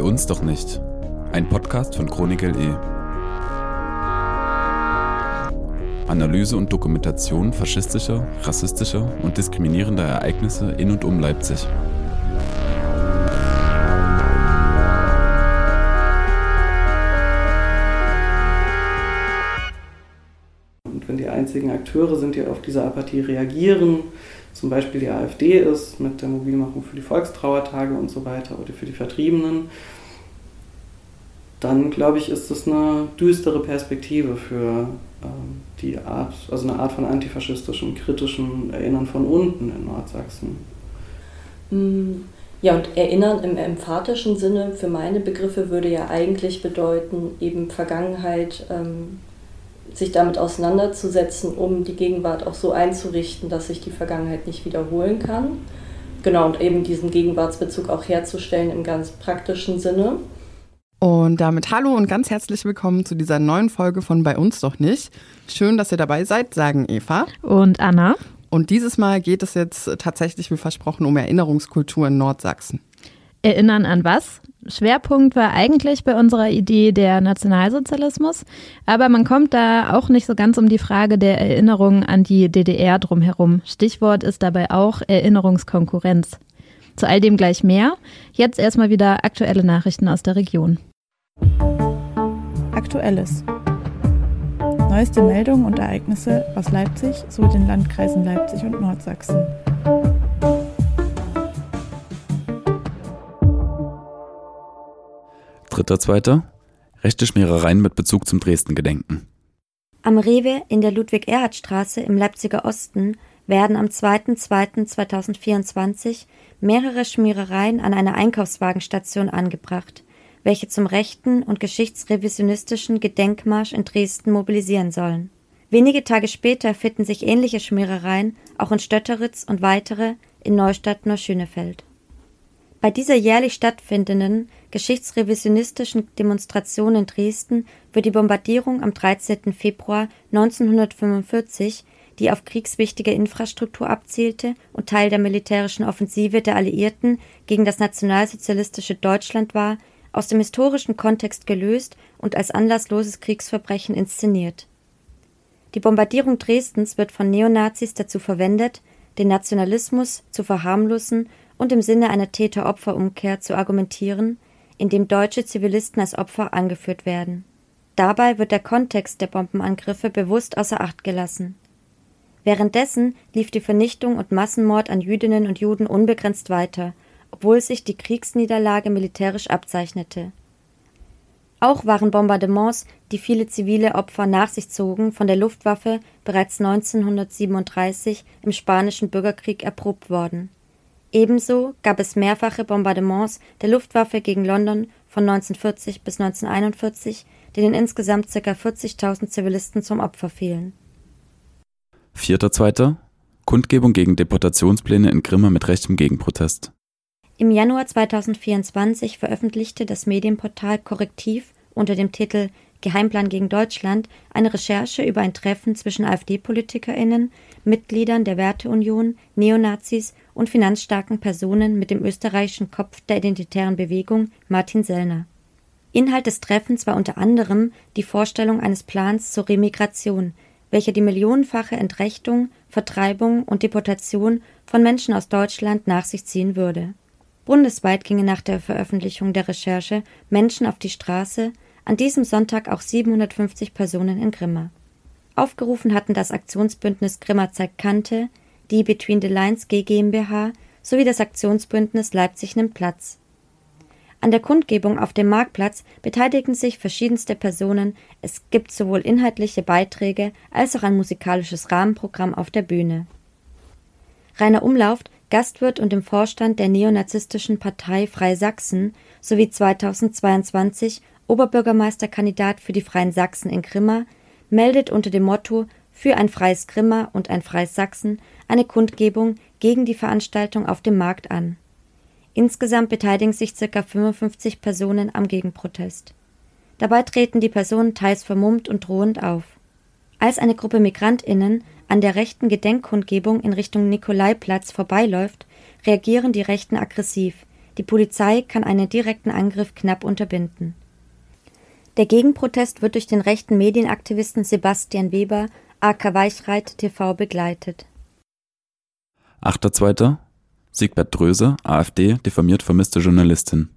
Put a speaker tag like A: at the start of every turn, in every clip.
A: Bei uns doch nicht. Ein Podcast von Chronik.de. Analyse und Dokumentation faschistischer, rassistischer und diskriminierender Ereignisse in und um Leipzig.
B: Und wenn die einzigen Akteure sind, die auf diese Apathie reagieren, zum Beispiel die AfD ist mit der Mobilmachung für die Volkstrauertage und so weiter oder für die Vertriebenen, dann glaube ich, ist das eine düstere Perspektive für ähm, die Art, also eine Art von antifaschistischem, kritischem Erinnern von unten in Nordsachsen.
C: Mm, ja, und Erinnern im emphatischen Sinne für meine Begriffe würde ja eigentlich bedeuten, eben Vergangenheit ähm, sich damit auseinanderzusetzen, um die Gegenwart auch so einzurichten, dass sich die Vergangenheit nicht wiederholen kann. Genau, und eben diesen Gegenwartsbezug auch herzustellen im ganz praktischen Sinne.
D: Und damit hallo und ganz herzlich willkommen zu dieser neuen Folge von Bei uns doch nicht. Schön, dass ihr dabei seid, sagen Eva.
E: Und Anna.
D: Und dieses Mal geht es jetzt tatsächlich, wie versprochen, um Erinnerungskultur in Nordsachsen.
E: Erinnern an was? Schwerpunkt war eigentlich bei unserer Idee der Nationalsozialismus, aber man kommt da auch nicht so ganz um die Frage der Erinnerung an die DDR drumherum. Stichwort ist dabei auch Erinnerungskonkurrenz. Zu all dem gleich mehr. Jetzt erstmal wieder aktuelle Nachrichten aus der Region.
F: Aktuelles. Neueste Meldungen und Ereignisse aus Leipzig sowie den Landkreisen Leipzig und Nordsachsen.
A: Dritter, zweiter. Rechte Schmierereien mit Bezug zum Dresden-Gedenken.
G: Am Rewe in der Ludwig-Erhard-Straße im Leipziger Osten werden am 2.2.2024 mehrere Schmierereien an einer Einkaufswagenstation angebracht, welche zum rechten und geschichtsrevisionistischen Gedenkmarsch in Dresden mobilisieren sollen. Wenige Tage später finden sich ähnliche Schmierereien auch in Stötteritz und weitere in Neustadt-Neuschönefeld. Bei dieser jährlich stattfindenden geschichtsrevisionistischen Demonstration in Dresden wird die Bombardierung am 13. Februar 1945 die auf kriegswichtige Infrastruktur abzielte und Teil der militärischen Offensive der Alliierten gegen das nationalsozialistische Deutschland war, aus dem historischen Kontext gelöst und als anlassloses Kriegsverbrechen inszeniert. Die Bombardierung Dresdens wird von Neonazis dazu verwendet, den Nationalismus zu verharmlosen und im Sinne einer Täter-Opfer-Umkehr zu argumentieren, indem deutsche Zivilisten als Opfer angeführt werden. Dabei wird der Kontext der Bombenangriffe bewusst außer Acht gelassen. Währenddessen lief die Vernichtung und Massenmord an Jüdinnen und Juden unbegrenzt weiter, obwohl sich die Kriegsniederlage militärisch abzeichnete. Auch waren Bombardements, die viele zivile Opfer nach sich zogen, von der Luftwaffe bereits 1937 im Spanischen Bürgerkrieg erprobt worden. Ebenso gab es mehrfache Bombardements der Luftwaffe gegen London von 1940 bis 1941, denen insgesamt ca. 40.000 Zivilisten zum Opfer fielen.
A: Vierter, zweiter. Kundgebung gegen Deportationspläne in Grimma mit rechtem Gegenprotest.
G: Im Januar 2024 veröffentlichte das Medienportal Korrektiv unter dem Titel Geheimplan gegen Deutschland eine Recherche über ein Treffen zwischen AfD-PolitikerInnen, Mitgliedern der Werteunion, Neonazis und finanzstarken Personen mit dem österreichischen Kopf der identitären Bewegung Martin Sellner. Inhalt des Treffens war unter anderem die Vorstellung eines Plans zur Remigration, welcher die millionenfache Entrechtung, Vertreibung und Deportation von Menschen aus Deutschland nach sich ziehen würde. Bundesweit gingen nach der Veröffentlichung der Recherche Menschen auf die Straße, an diesem Sonntag auch 750 Personen in Grimma. Aufgerufen hatten das Aktionsbündnis Grimma zeigt Kante, die Between the Lines GmbH sowie das Aktionsbündnis Leipzig nimmt Platz. An der Kundgebung auf dem Marktplatz beteiligen sich verschiedenste Personen. Es gibt sowohl inhaltliche Beiträge als auch ein musikalisches Rahmenprogramm auf der Bühne. Rainer Umlauft, Gastwirt und im Vorstand der neonazistischen Partei Freie Sachsen sowie 2022 Oberbürgermeisterkandidat für die Freien Sachsen in Grimma, meldet unter dem Motto Für ein freies Grimma und ein freies Sachsen eine Kundgebung gegen die Veranstaltung auf dem Markt an. Insgesamt beteiligen sich ca. 55 Personen am Gegenprotest. Dabei treten die Personen teils vermummt und drohend auf. Als eine Gruppe MigrantInnen an der rechten Gedenkkundgebung in Richtung Nikolaiplatz vorbeiläuft, reagieren die Rechten aggressiv, Die Polizei kann einen direkten Angriff knapp unterbinden. Der Gegenprotest wird durch den rechten Medienaktivisten Sebastian Weber, AK Weichreit TV, begleitet.
A: 8.2. Siegbert Dröse, AfD, diffamiert vermisste Journalistin.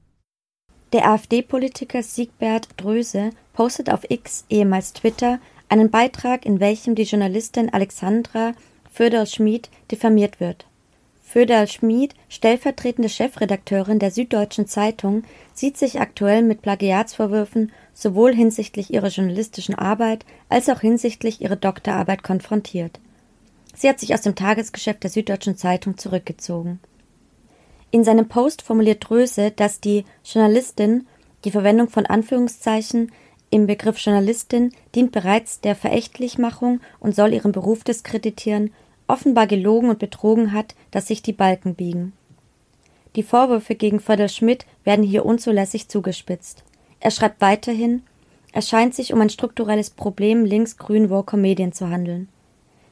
G: Der AfD-Politiker Siegbert Dröse postet auf X, ehemals Twitter, einen Beitrag, in welchem die Journalistin Alexandra Föderl-Schmid diffamiert wird. Föderl-Schmid, stellvertretende Chefredakteurin der Süddeutschen Zeitung, sieht sich aktuell mit Plagiatsvorwürfen sowohl hinsichtlich ihrer journalistischen Arbeit als auch hinsichtlich ihrer Doktorarbeit konfrontiert. Sie hat sich aus dem Tagesgeschäft der Süddeutschen Zeitung zurückgezogen. In seinem Post formuliert Dröse, dass die Journalistin die Verwendung von Anführungszeichen im Begriff Journalistin dient bereits der Verächtlichmachung und soll ihren Beruf diskreditieren, offenbar gelogen und betrogen hat, dass sich die Balken biegen. Die Vorwürfe gegen Förder Schmidt werden hier unzulässig zugespitzt. Er schreibt weiterhin, es scheint sich um ein strukturelles Problem links-grün Woker Medien zu handeln.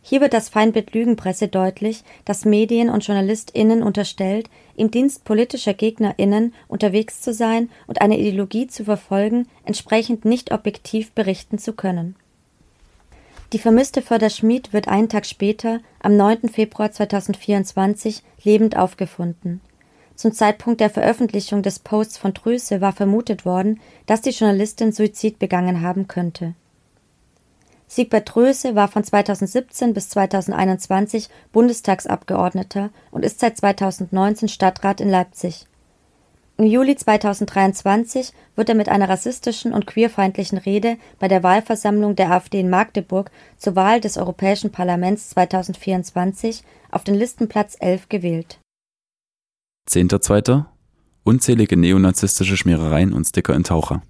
G: Hier wird das Feindbild Lügenpresse deutlich, das Medien und JournalistInnen unterstellt, im Dienst politischer GegnerInnen unterwegs zu sein und eine Ideologie zu verfolgen, entsprechend nicht objektiv berichten zu können. Die vermisste Förder Schmid wird einen Tag später, am 9. Februar 2024, lebend aufgefunden. Zum Zeitpunkt der Veröffentlichung des Posts von Drüse war vermutet worden, dass die Journalistin Suizid begangen haben könnte. Siegbert Dröse war von 2017 bis 2021 Bundestagsabgeordneter und ist seit 2019 Stadtrat in Leipzig. Im Juli 2023 wird er mit einer rassistischen und queerfeindlichen Rede bei der Wahlversammlung der AfD in Magdeburg zur Wahl des Europäischen Parlaments 2024 auf den Listenplatz 11 gewählt.
A: 10.2. Unzählige neonazistische Schmierereien und Sticker in Taucher.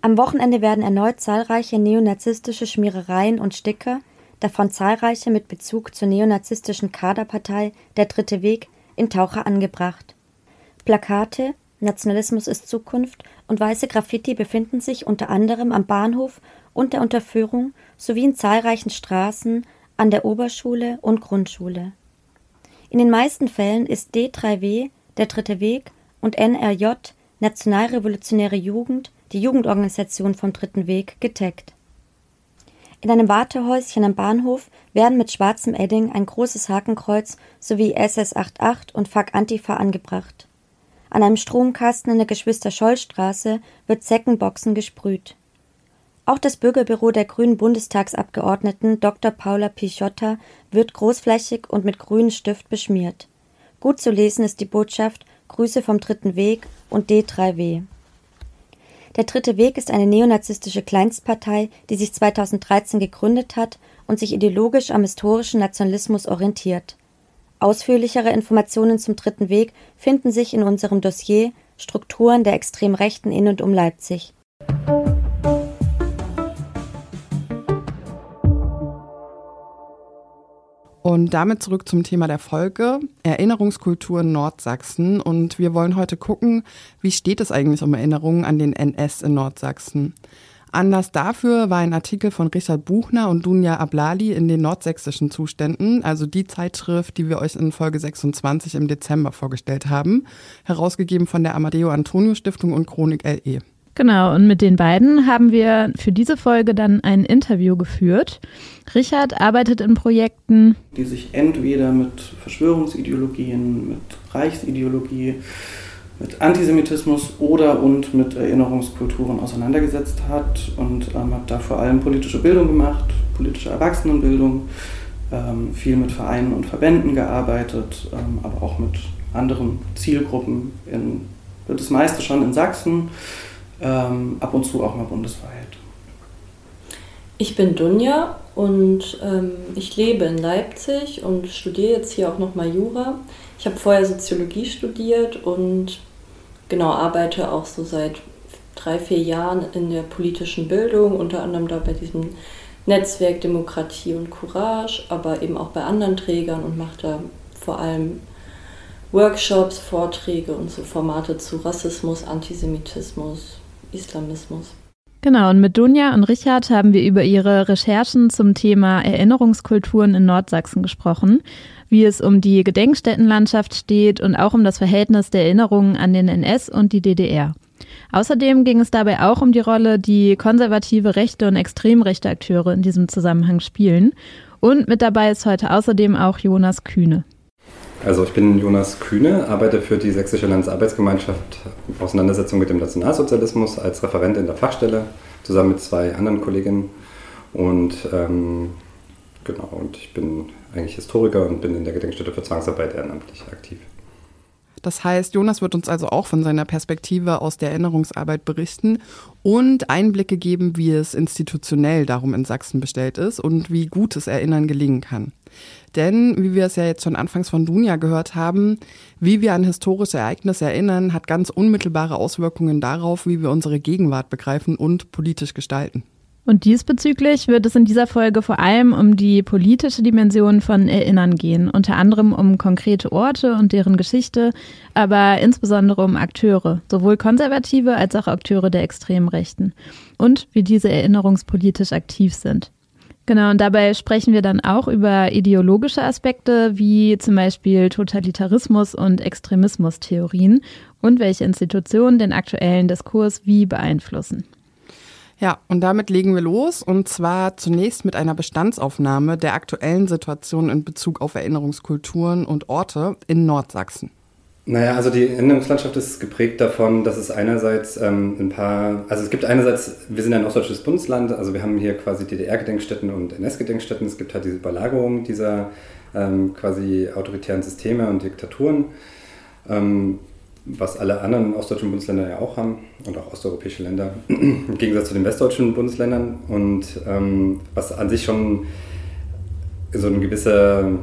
G: Am Wochenende werden erneut zahlreiche neonazistische Schmierereien und Sticker, davon zahlreiche mit Bezug zur neonazistischen Kaderpartei Der Dritte Weg, in Taucher angebracht. Plakate Nationalismus ist Zukunft und weiße Graffiti befinden sich unter anderem am Bahnhof und der Unterführung sowie in zahlreichen Straßen, an der Oberschule und Grundschule. In den meisten Fällen ist D3W, der Dritte Weg, und NRJ, Nationalrevolutionäre Jugend, die Jugendorganisation vom Dritten Weg, getaggt. In einem Wartehäuschen am Bahnhof werden mit schwarzem Edding ein großes Hakenkreuz sowie SS88 und Fuck Antifa angebracht. An einem Stromkasten in der Geschwister-Scholl-Straße wird Zeckenboxen gesprüht. Auch das Bürgerbüro der grünen Bundestagsabgeordneten Dr. Paula Pichotta wird großflächig und mit grünem Stift beschmiert. Gut zu lesen ist die Botschaft Grüße vom Dritten Weg und D3W. Der Dritte Weg ist eine neonazistische Kleinstpartei, die sich 2013 gegründet hat und sich ideologisch am historischen Nationalismus orientiert. Ausführlichere Informationen zum Dritten Weg finden sich in unserem Dossier Strukturen der extrem Rechten in und um Leipzig.
D: Und damit zurück zum Thema der Folge, Erinnerungskultur in Nordsachsen. Und wir wollen heute gucken, wie steht es eigentlich um Erinnerungen an den NS in Nordsachsen. Anlass dafür war ein Artikel von Richard Buchner und Dunja Ablali in den nordsächsischen Zuständen, also die Zeitschrift, die wir euch in Folge 26 im Dezember vorgestellt haben, herausgegeben von der Amadeo Antonio Stiftung und Chronik LE.
E: Genau, und mit den beiden haben wir für diese Folge dann ein Interview geführt. Richard arbeitet in Projekten,
B: die sich entweder mit Verschwörungsideologien, mit Reichsideologie, mit Antisemitismus oder und mit Erinnerungskulturen auseinandergesetzt hat und ähm, habe da vor allem politische Bildung gemacht, politische Erwachsenenbildung, ähm, viel mit Vereinen und Verbänden gearbeitet, ähm, aber auch mit anderen Zielgruppen, in, das meiste schon in Sachsen, ähm, ab und zu auch mal bundesweit.
C: Ich bin Dunja und ähm, ich lebe in Leipzig und studiere jetzt hier auch nochmal Jura. Ich habe vorher Soziologie studiert und genau arbeite auch so seit drei, vier Jahren in der politischen Bildung, unter anderem da bei diesem Netzwerk Demokratie und Courage, aber eben auch bei anderen Trägern und mache da vor allem Workshops, Vorträge und so Formate zu Rassismus, Antisemitismus, Islamismus.
E: Genau, und mit Dunja und Richard haben wir über ihre Recherchen zum Thema Erinnerungskulturen in Nordsachsen gesprochen, wie es um die Gedenkstättenlandschaft steht und auch um das Verhältnis der Erinnerungen an den NS und die DDR. Außerdem ging es dabei auch um die Rolle, die konservative rechte und extrem rechte Akteure in diesem Zusammenhang spielen. Und mit dabei ist heute außerdem auch Jonas Kühne.
H: Also ich bin Jonas Kühne, arbeite für die Sächsische Landesarbeitsgemeinschaft Auseinandersetzung mit dem Nationalsozialismus als Referent in der Fachstelle, zusammen mit zwei anderen Kolleginnen. Und ähm, genau, und ich bin eigentlich Historiker und bin in der Gedenkstätte für Zwangsarbeit ehrenamtlich aktiv.
D: Das heißt, Jonas wird uns also auch von seiner Perspektive aus der Erinnerungsarbeit berichten und Einblicke geben, wie es institutionell darum in Sachsen bestellt ist und wie gutes Erinnern gelingen kann. Denn, wie wir es ja jetzt schon anfangs von Dunja gehört haben, wie wir an historische Ereignisse erinnern, hat ganz unmittelbare Auswirkungen darauf, wie wir unsere Gegenwart begreifen und politisch gestalten.
E: Und diesbezüglich wird es in dieser Folge vor allem um die politische Dimension von Erinnern gehen, unter anderem um konkrete Orte und deren Geschichte, aber insbesondere um Akteure, sowohl konservative als auch Akteure der Extremrechten und wie diese erinnerungspolitisch aktiv sind. Genau, und dabei sprechen wir dann auch über ideologische Aspekte wie zum Beispiel Totalitarismus und Extremismustheorien und welche Institutionen den aktuellen Diskurs wie beeinflussen.
D: Ja, und damit legen wir los und zwar zunächst mit einer Bestandsaufnahme der aktuellen Situation in Bezug auf Erinnerungskulturen und Orte in Nordsachsen.
H: Naja, also die Erinnerungslandschaft ist geprägt davon, dass es einerseits ähm, ein paar, also es gibt einerseits, wir sind ein ostdeutsches Bundesland, also wir haben hier quasi DDR-Gedenkstätten und NS-Gedenkstätten, es gibt halt diese Überlagerung dieser ähm, quasi autoritären Systeme und Diktaturen. Ähm, was alle anderen ostdeutschen Bundesländer ja auch haben und auch osteuropäische Länder, im Gegensatz zu den westdeutschen Bundesländern und ähm, was an sich schon so eine gewisse,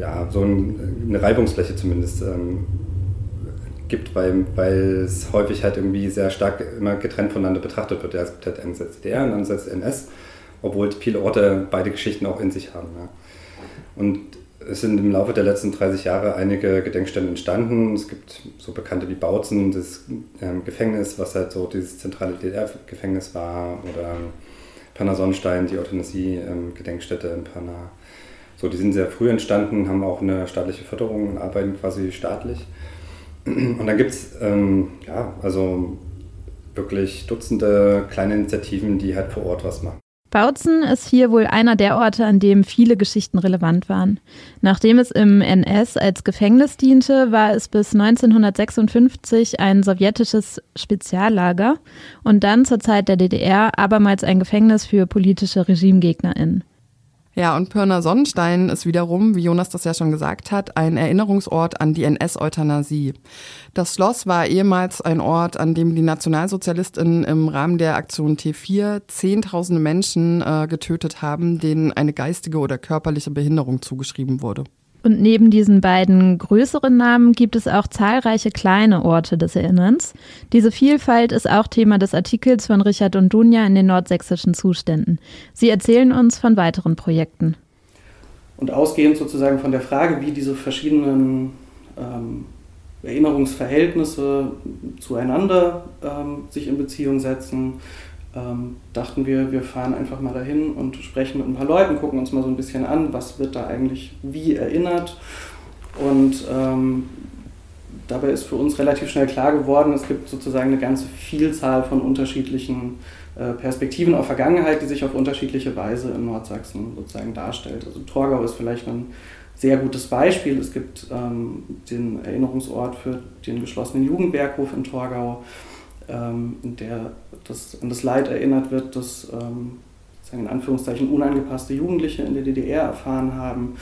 H: ja, so eine Reibungsfläche zumindest ähm, gibt, weil, weil es häufig halt irgendwie sehr stark immer getrennt voneinander betrachtet wird. Ja, es gibt halt einerseits DDR und andererseits NS, obwohl viele Orte beide Geschichten auch in sich haben. Ja. Und es sind im Laufe der letzten 30 Jahre einige Gedenkstätten entstanden. Es gibt so bekannte wie Bautzen, das ähm, Gefängnis, was halt so dieses zentrale DDR-Gefängnis war, oder Panna Sonnenstein, die Euthanasie-Gedenkstätte in Panna. So, die sind sehr früh entstanden, haben auch eine staatliche Förderung und arbeiten quasi staatlich. Und dann gibt es, ähm, ja, also wirklich Dutzende kleine Initiativen, die halt vor Ort was machen.
E: Bautzen ist hier wohl einer der Orte, an dem viele Geschichten relevant waren. Nachdem es im NS als Gefängnis diente, war es bis 1956 ein sowjetisches Speziallager und dann zur Zeit der DDR abermals ein Gefängnis für politische RegimegegnerInnen.
D: Ja, und Pirna Sonnenstein ist wiederum, wie Jonas das ja schon gesagt hat, ein Erinnerungsort an die NS-Euthanasie. Das Schloss war ehemals ein Ort, an dem die Nationalsozialistinnen im Rahmen der Aktion T4 zehntausende Menschen äh, getötet haben, denen eine geistige oder körperliche Behinderung zugeschrieben wurde.
E: Und neben diesen beiden größeren Namen gibt es auch zahlreiche kleine Orte des Erinnerns. Diese Vielfalt ist auch Thema des Artikels von Richard und Dunja in den nordsächsischen Zuständen. Sie erzählen uns von weiteren Projekten.
B: Und ausgehend sozusagen von der Frage, wie diese verschiedenen ähm, Erinnerungsverhältnisse zueinander ähm, sich in Beziehung setzen, ähm, dachten wir, wir fahren einfach mal dahin und sprechen mit ein paar Leuten, gucken uns mal so ein bisschen an, was wird da eigentlich wie erinnert. Und ähm, dabei ist für uns relativ schnell klar geworden, es gibt sozusagen eine ganze Vielzahl von unterschiedlichen äh, Perspektiven auf Vergangenheit, die sich auf unterschiedliche Weise in Nordsachsen sozusagen darstellt. Also Torgau ist vielleicht ein sehr gutes Beispiel. Es gibt ähm, den Erinnerungsort für den geschlossenen Jugendberghof in Torgau ähm, der das, an das Leid erinnert wird, das ähm, in Anführungszeichen unangepasste Jugendliche in der DDR erfahren haben.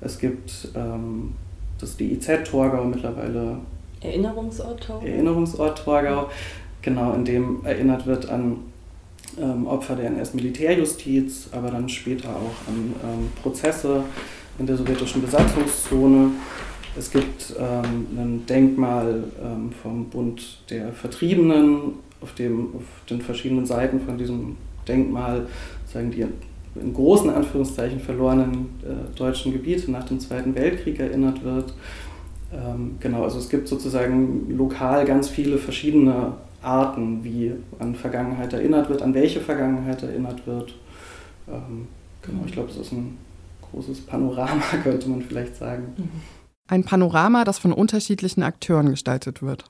B: Es gibt ähm, das DIZ Torgau mittlerweile.
C: Erinnerungsort Torgau.
B: Erinnerungsort Torgau, genau, in dem erinnert wird an ähm, Opfer der NS-Militärjustiz, aber dann später auch an ähm, Prozesse in der sowjetischen Besatzungszone. Es gibt ähm, ein Denkmal ähm, vom Bund der Vertriebenen, auf, dem, auf den verschiedenen Seiten von diesem Denkmal sagen die in großen Anführungszeichen verlorenen äh, deutschen Gebiete nach dem Zweiten Weltkrieg erinnert wird. Ähm, genau, also es gibt sozusagen lokal ganz viele verschiedene Arten, wie an Vergangenheit erinnert wird, an welche Vergangenheit erinnert wird. Ähm, genau, ich glaube, das ist ein großes Panorama, könnte man vielleicht sagen. Mhm.
D: Ein Panorama, das von unterschiedlichen Akteuren gestaltet wird.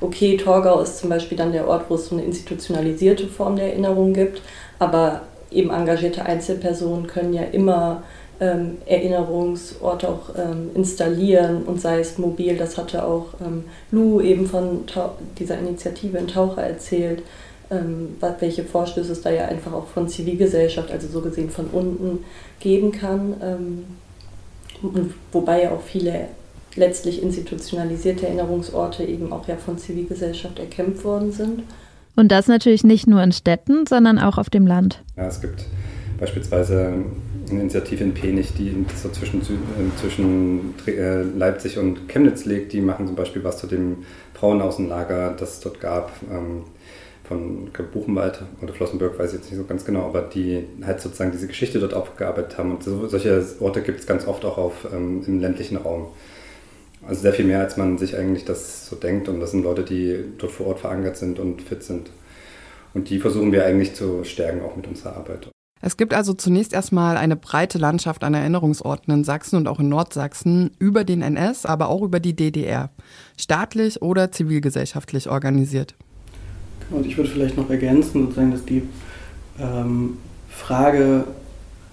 C: Okay, Torgau ist zum Beispiel dann der Ort, wo es so eine institutionalisierte Form der Erinnerung gibt, aber eben engagierte Einzelpersonen können ja immer ähm, Erinnerungsorte auch ähm, installieren und sei es mobil. Das hatte auch ähm, Lou eben von Tau dieser Initiative in Taucher erzählt, ähm, welche Vorstöße es da ja einfach auch von Zivilgesellschaft, also so gesehen von unten, geben kann. Ähm, und wobei ja auch viele letztlich institutionalisierte Erinnerungsorte eben auch ja von Zivilgesellschaft erkämpft worden sind.
E: Und das natürlich nicht nur in Städten, sondern auch auf dem Land.
H: Ja, es gibt beispielsweise eine Initiative in Penich, die so zwischen, äh, zwischen äh, Leipzig und Chemnitz liegt. Die machen zum Beispiel was zu dem Frauenaußenlager, das es dort gab. Ähm, von Buchenwald oder Flossenburg, weiß ich jetzt nicht so ganz genau, aber die halt sozusagen diese Geschichte dort aufgearbeitet haben. Und so, solche Orte gibt es ganz oft auch auf, ähm, im ländlichen Raum. Also sehr viel mehr, als man sich eigentlich das so denkt. Und das sind Leute, die dort vor Ort verankert sind und fit sind. Und die versuchen wir eigentlich zu stärken, auch mit unserer Arbeit.
D: Es gibt also zunächst erstmal eine breite Landschaft an Erinnerungsorten in Sachsen und auch in Nordsachsen über den NS, aber auch über die DDR, staatlich oder zivilgesellschaftlich organisiert.
B: Und ich würde vielleicht noch ergänzen, sozusagen, dass die ähm, Frage,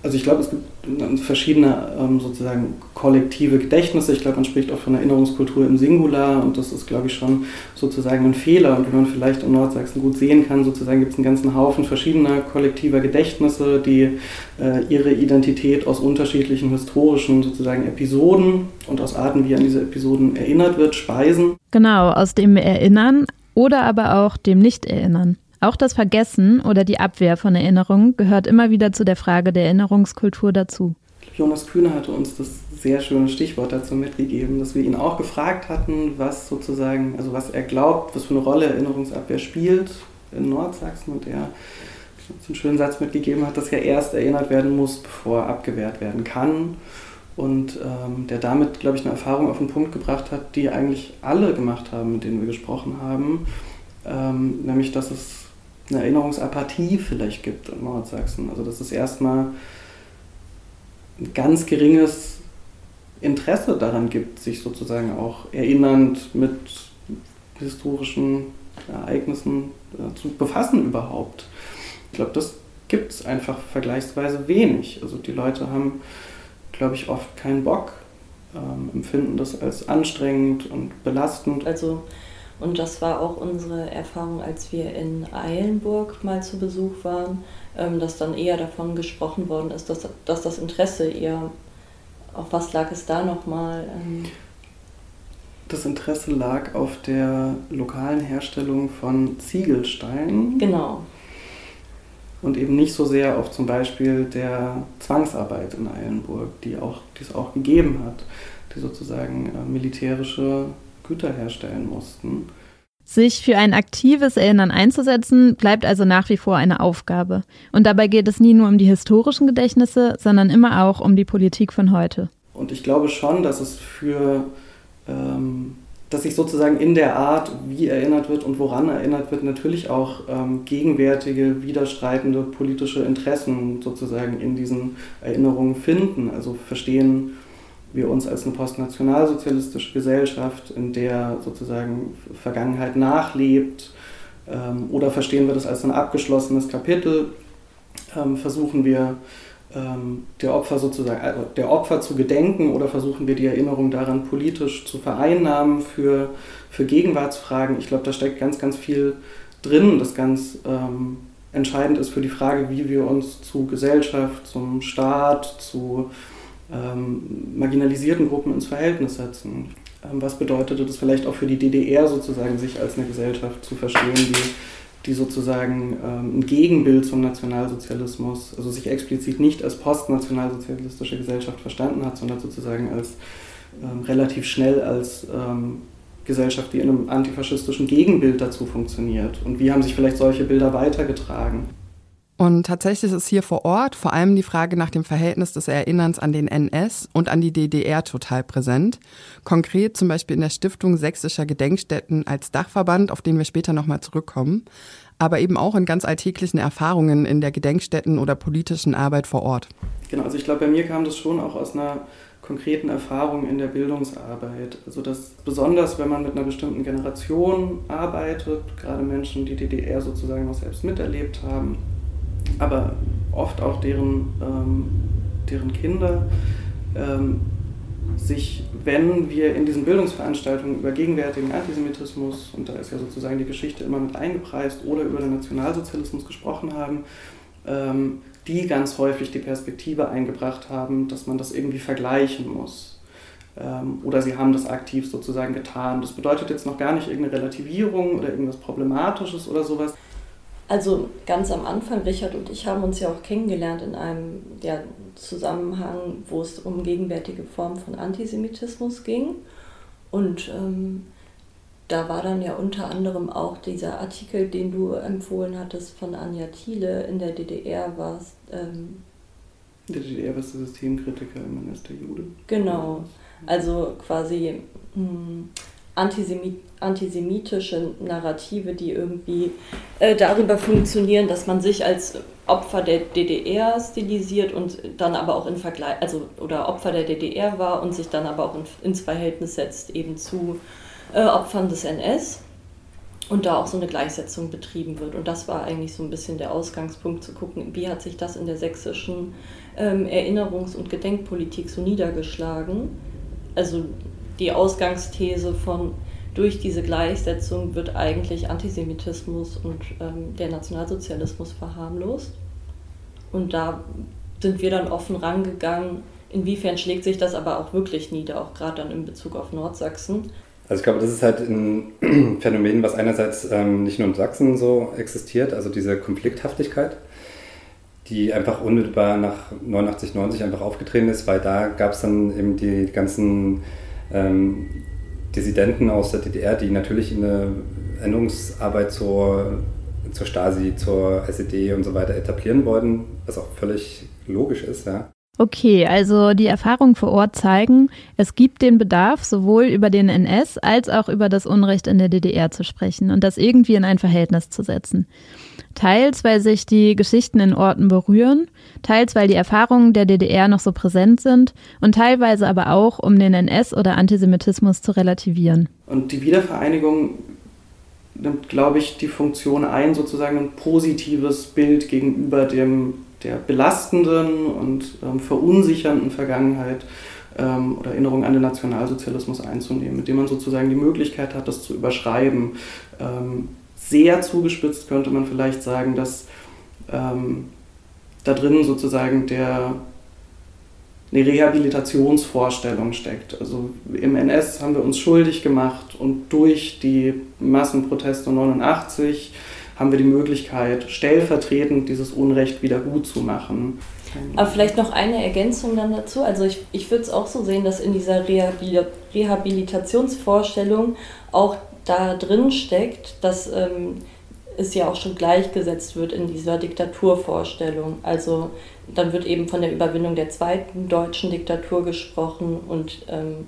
B: also ich glaube, es gibt verschiedene ähm, sozusagen kollektive Gedächtnisse. Ich glaube, man spricht auch von Erinnerungskultur im Singular und das ist, glaube ich, schon sozusagen ein Fehler. Und wie man vielleicht in Nordsachsen gut sehen kann, sozusagen gibt es einen ganzen Haufen verschiedener kollektiver Gedächtnisse, die äh, ihre Identität aus unterschiedlichen historischen sozusagen Episoden und aus Arten, wie an diese Episoden erinnert wird, speisen.
E: Genau, aus dem Erinnern, oder aber auch dem Nicht-Erinnern. Auch das Vergessen oder die Abwehr von Erinnerungen gehört immer wieder zu der Frage der Erinnerungskultur dazu.
B: Jonas Kühne hatte uns das sehr schöne Stichwort dazu mitgegeben, dass wir ihn auch gefragt hatten, was sozusagen, also was er glaubt, was für eine Rolle Erinnerungsabwehr spielt in Nordsachsen. Und er uns einen schönen Satz mitgegeben hat, dass ja erst erinnert werden muss, bevor abgewehrt werden kann. Und ähm, der damit, glaube ich, eine Erfahrung auf den Punkt gebracht hat, die eigentlich alle gemacht haben, mit denen wir gesprochen haben, ähm, nämlich dass es eine Erinnerungsapathie vielleicht gibt in Nordsachsen. Also dass es erstmal ein ganz geringes Interesse daran gibt, sich sozusagen auch erinnernd mit historischen Ereignissen äh, zu befassen überhaupt. Ich glaube, das gibt es einfach vergleichsweise wenig. Also die Leute haben glaube ich, oft keinen Bock, ähm, empfinden das als anstrengend und belastend.
C: Also, und das war auch unsere Erfahrung, als wir in Eilenburg mal zu Besuch waren, ähm, dass dann eher davon gesprochen worden ist, dass, dass das Interesse eher, auf was lag es da nochmal? Ähm
B: das Interesse lag auf der lokalen Herstellung von Ziegelsteinen.
C: Genau
B: und eben nicht so sehr auf zum Beispiel der Zwangsarbeit in Eilenburg, die, auch, die es auch gegeben hat, die sozusagen äh, militärische Güter herstellen mussten.
E: Sich für ein aktives Erinnern einzusetzen, bleibt also nach wie vor eine Aufgabe. Und dabei geht es nie nur um die historischen Gedächtnisse, sondern immer auch um die Politik von heute.
B: Und ich glaube schon, dass es für ähm, dass sich sozusagen in der Art, wie erinnert wird und woran erinnert wird, natürlich auch ähm, gegenwärtige, widerstreitende politische Interessen sozusagen in diesen Erinnerungen finden. Also verstehen wir uns als eine postnationalsozialistische Gesellschaft, in der sozusagen Vergangenheit nachlebt, ähm, oder verstehen wir das als ein abgeschlossenes Kapitel, ähm, versuchen wir ähm, der Opfer sozusagen, also der Opfer zu gedenken oder versuchen wir die Erinnerung daran politisch zu vereinnahmen für, für Gegenwartsfragen. Ich glaube, da steckt ganz, ganz viel drin, das ganz ähm, entscheidend ist für die Frage, wie wir uns zu Gesellschaft, zum Staat, zu ähm, marginalisierten Gruppen ins Verhältnis setzen. Ähm, was bedeutete das vielleicht auch für die DDR sozusagen, sich als eine Gesellschaft zu verstehen, die die sozusagen ähm, ein Gegenbild zum Nationalsozialismus, also sich explizit nicht als postnationalsozialistische Gesellschaft verstanden hat, sondern sozusagen als ähm, relativ schnell als ähm, Gesellschaft, die in einem antifaschistischen Gegenbild dazu funktioniert. Und wie haben sich vielleicht solche Bilder weitergetragen?
D: Und tatsächlich ist hier vor Ort vor allem die Frage nach dem Verhältnis des Erinnerns an den NS und an die DDR total präsent. Konkret zum Beispiel in der Stiftung Sächsischer Gedenkstätten als Dachverband, auf den wir später nochmal zurückkommen, aber eben auch in ganz alltäglichen Erfahrungen in der Gedenkstätten oder politischen Arbeit vor Ort.
B: Genau, also ich glaube, bei mir kam das schon auch aus einer konkreten Erfahrung in der Bildungsarbeit. Also dass besonders, wenn man mit einer bestimmten Generation arbeitet, gerade Menschen, die DDR sozusagen noch selbst miterlebt haben, aber oft auch deren, ähm, deren Kinder, ähm, sich, wenn wir in diesen Bildungsveranstaltungen über gegenwärtigen Antisemitismus, und da ist ja sozusagen die Geschichte immer mit eingepreist, oder über den Nationalsozialismus gesprochen haben, ähm, die ganz häufig die Perspektive eingebracht haben, dass man das irgendwie vergleichen muss. Ähm, oder sie haben das aktiv sozusagen getan. Das bedeutet jetzt noch gar nicht irgendeine Relativierung oder irgendwas Problematisches oder sowas.
C: Also ganz am Anfang, Richard und ich haben uns ja auch kennengelernt in einem ja, Zusammenhang, wo es um gegenwärtige Formen von Antisemitismus ging. Und ähm, da war dann ja unter anderem auch dieser Artikel, den du empfohlen hattest von Anja Thiele in der DDR warst. Ähm,
B: in der DDR warst du Systemkritiker, man ist der Jude.
C: Genau, also quasi mh, hm, Antisemit antisemitische Narrative, die irgendwie äh, darüber funktionieren, dass man sich als Opfer der DDR stilisiert und dann aber auch in Vergleich, also oder Opfer der DDR war und sich dann aber auch in, ins Verhältnis setzt eben zu äh, Opfern des NS und da auch so eine Gleichsetzung betrieben wird. Und das war eigentlich so ein bisschen der Ausgangspunkt zu gucken, wie hat sich das in der sächsischen ähm, Erinnerungs- und Gedenkpolitik so niedergeschlagen. Also die Ausgangsthese von durch diese Gleichsetzung wird eigentlich Antisemitismus und ähm, der Nationalsozialismus verharmlost. Und da sind wir dann offen rangegangen, inwiefern schlägt sich das aber auch wirklich nieder, auch gerade dann in Bezug auf Nordsachsen.
H: Also ich glaube, das ist halt ein Phänomen, was einerseits ähm, nicht nur in Sachsen so existiert, also diese Konflikthaftigkeit, die einfach unmittelbar nach 89, 90 einfach aufgetreten ist, weil da gab es dann eben die ganzen ähm, Dissidenten aus der DDR, die natürlich eine Änderungsarbeit zur, zur Stasi, zur SED und so weiter etablieren wollten, was auch völlig logisch ist, ja.
E: Okay, also die Erfahrungen vor Ort zeigen, es gibt den Bedarf, sowohl über den NS als auch über das Unrecht in der DDR zu sprechen und das irgendwie in ein Verhältnis zu setzen. Teils, weil sich die Geschichten in Orten berühren, teils, weil die Erfahrungen der DDR noch so präsent sind und teilweise aber auch, um den NS oder Antisemitismus zu relativieren.
B: Und die Wiedervereinigung nimmt, glaube ich, die Funktion ein, sozusagen ein positives Bild gegenüber dem der belastenden und ähm, verunsichernden Vergangenheit ähm, oder Erinnerung an den Nationalsozialismus einzunehmen, mit dem man sozusagen die Möglichkeit hat, das zu überschreiben. Ähm, sehr zugespitzt könnte man vielleicht sagen, dass ähm, da drin sozusagen der, eine Rehabilitationsvorstellung steckt. Also im NS haben wir uns schuldig gemacht und durch die Massenproteste 89 haben wir die Möglichkeit, stellvertretend dieses Unrecht wieder gut zu machen.
C: Aber vielleicht noch eine Ergänzung dann dazu. Also ich, ich würde es auch so sehen, dass in dieser Rehabilitationsvorstellung auch da drin steckt, dass ähm, es ja auch schon gleichgesetzt wird in dieser Diktaturvorstellung. Also dann wird eben von der Überwindung der zweiten deutschen Diktatur gesprochen und ähm,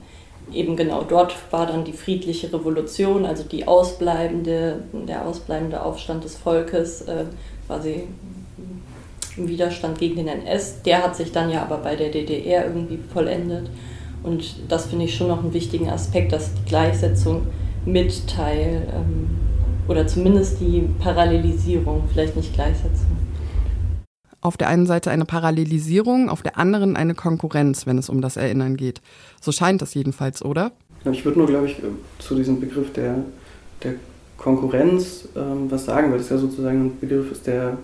C: eben genau dort war dann die friedliche Revolution, also die ausbleibende, der ausbleibende Aufstand des Volkes, äh, quasi im Widerstand gegen den NS. Der hat sich dann ja aber bei der DDR irgendwie vollendet. Und das finde ich schon noch einen wichtigen Aspekt, dass die Gleichsetzung mit Teil ähm, oder zumindest die Parallelisierung, vielleicht nicht Gleichsetzung,
D: auf der einen Seite eine Parallelisierung, auf der anderen eine Konkurrenz, wenn es um das Erinnern geht. So scheint es jedenfalls, oder?
B: Ich würde nur, glaube ich, zu diesem Begriff der, der Konkurrenz ähm, was sagen, weil es ja sozusagen ein Begriff ist, der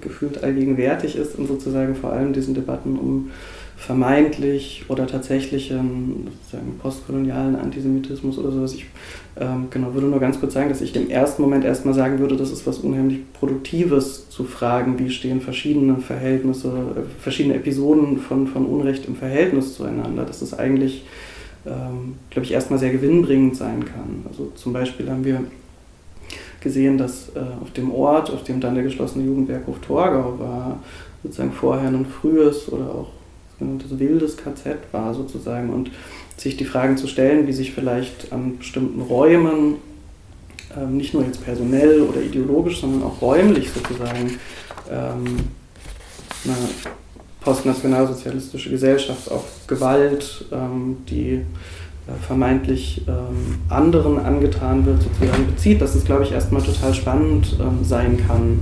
B: gefühlt allgegenwärtig ist und sozusagen vor allem diesen Debatten um vermeintlich oder tatsächlichen sozusagen postkolonialen Antisemitismus oder sowas. Ich ähm, genau, würde nur ganz kurz sagen, dass ich im ersten Moment erstmal sagen würde, das ist was unheimlich Produktives zu fragen, wie stehen verschiedene Verhältnisse, äh, verschiedene Episoden von, von Unrecht im Verhältnis zueinander. Dass das eigentlich, ähm, glaube ich, erstmal sehr gewinnbringend sein kann. Also zum Beispiel haben wir gesehen, dass äh, auf dem Ort, auf dem dann der geschlossene Jugendwerkhof Torgau war, sozusagen vorher ein frühes oder auch sogenanntes wildes KZ war sozusagen und sich die Fragen zu stellen, wie sich vielleicht an bestimmten Räumen, ähm, nicht nur jetzt personell oder ideologisch, sondern auch räumlich sozusagen ähm, eine postnationalsozialistische Gesellschaft auf Gewalt, ähm, die äh, vermeintlich ähm, anderen angetan wird, sozusagen bezieht, dass es, glaube ich, erstmal total spannend ähm, sein kann.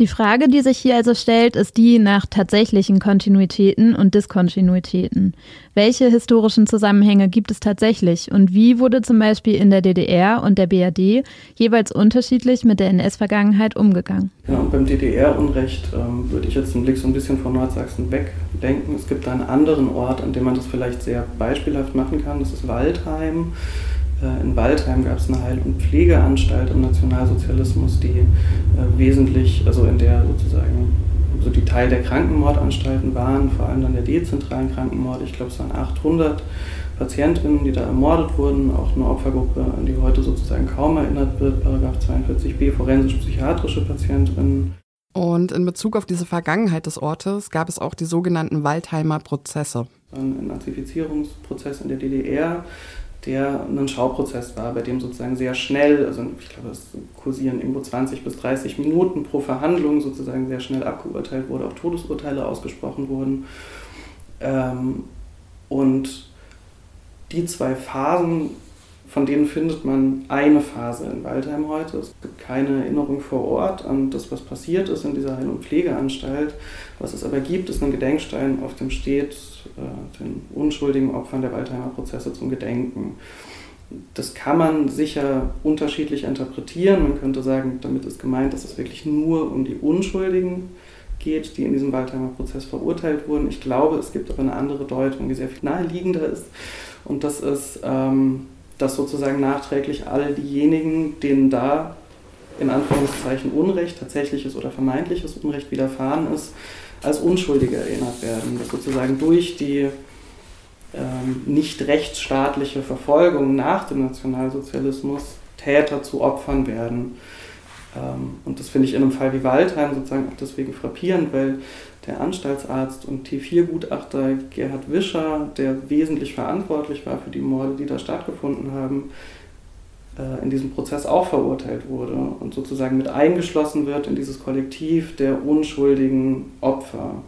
E: Die Frage, die sich hier also stellt, ist die nach tatsächlichen Kontinuitäten und Diskontinuitäten. Welche historischen Zusammenhänge gibt es tatsächlich und wie wurde zum Beispiel in der DDR und der BRD jeweils unterschiedlich mit der NS-Vergangenheit umgegangen?
B: Genau, beim DDR-Unrecht ähm, würde ich jetzt den Blick so ein bisschen von Nordsachsen wegdenken. Es gibt einen anderen Ort, an dem man das vielleicht sehr beispielhaft machen kann. Das ist Waldheim. Äh, in Waldheim gab es eine Heil- und Pflegeanstalt im Nationalsozialismus, die äh, wesentlich, also in der sozusagen so die Teil der Krankenmordanstalten waren, vor allem dann der dezentralen Krankenmord. Ich glaube, es waren 800 Patientinnen, die da ermordet wurden, auch eine Opfergruppe, an die heute sozusagen kaum erinnert wird, Paragraph 42b, forensisch-psychiatrische Patientinnen.
D: Und in Bezug auf diese Vergangenheit des Ortes gab es auch die sogenannten Waldheimer Prozesse.
B: Ein Nazifizierungsprozess in der DDR, der ein Schauprozess war, bei dem sozusagen sehr schnell, also ich glaube, es kursieren irgendwo 20 bis 30 Minuten pro Verhandlung sozusagen sehr schnell abgeurteilt wurde, auch Todesurteile ausgesprochen wurden. Ähm, und die zwei Phasen von denen findet man eine Phase in Waldheim heute. Es gibt keine Erinnerung vor Ort an das, was passiert ist in dieser Heil- und Pflegeanstalt. Was es aber gibt, ist ein Gedenkstein, auf dem steht äh, den unschuldigen Opfern der Waldheimer Prozesse zum Gedenken. Das kann man sicher unterschiedlich interpretieren. Man könnte sagen, damit ist gemeint, dass es wirklich nur um die Unschuldigen geht, die in diesem Waldheimer Prozess verurteilt wurden. Ich glaube, es gibt aber eine andere Deutung, die sehr viel naheliegender ist. Und das ist, ähm, dass sozusagen nachträglich all diejenigen, denen da in Anführungszeichen Unrecht, tatsächliches oder vermeintliches Unrecht widerfahren ist, als Unschuldige erinnert werden. Dass sozusagen durch die ähm, nicht rechtsstaatliche Verfolgung nach dem Nationalsozialismus Täter zu Opfern werden. Ähm, und das finde ich in einem Fall wie Waldheim sozusagen auch deswegen frappierend, weil der Anstaltsarzt und T4-Gutachter Gerhard Wischer, der wesentlich verantwortlich war für die Morde, die da stattgefunden haben, äh, in diesem Prozess auch verurteilt wurde und sozusagen mit eingeschlossen wird in dieses Kollektiv der unschuldigen Opfer,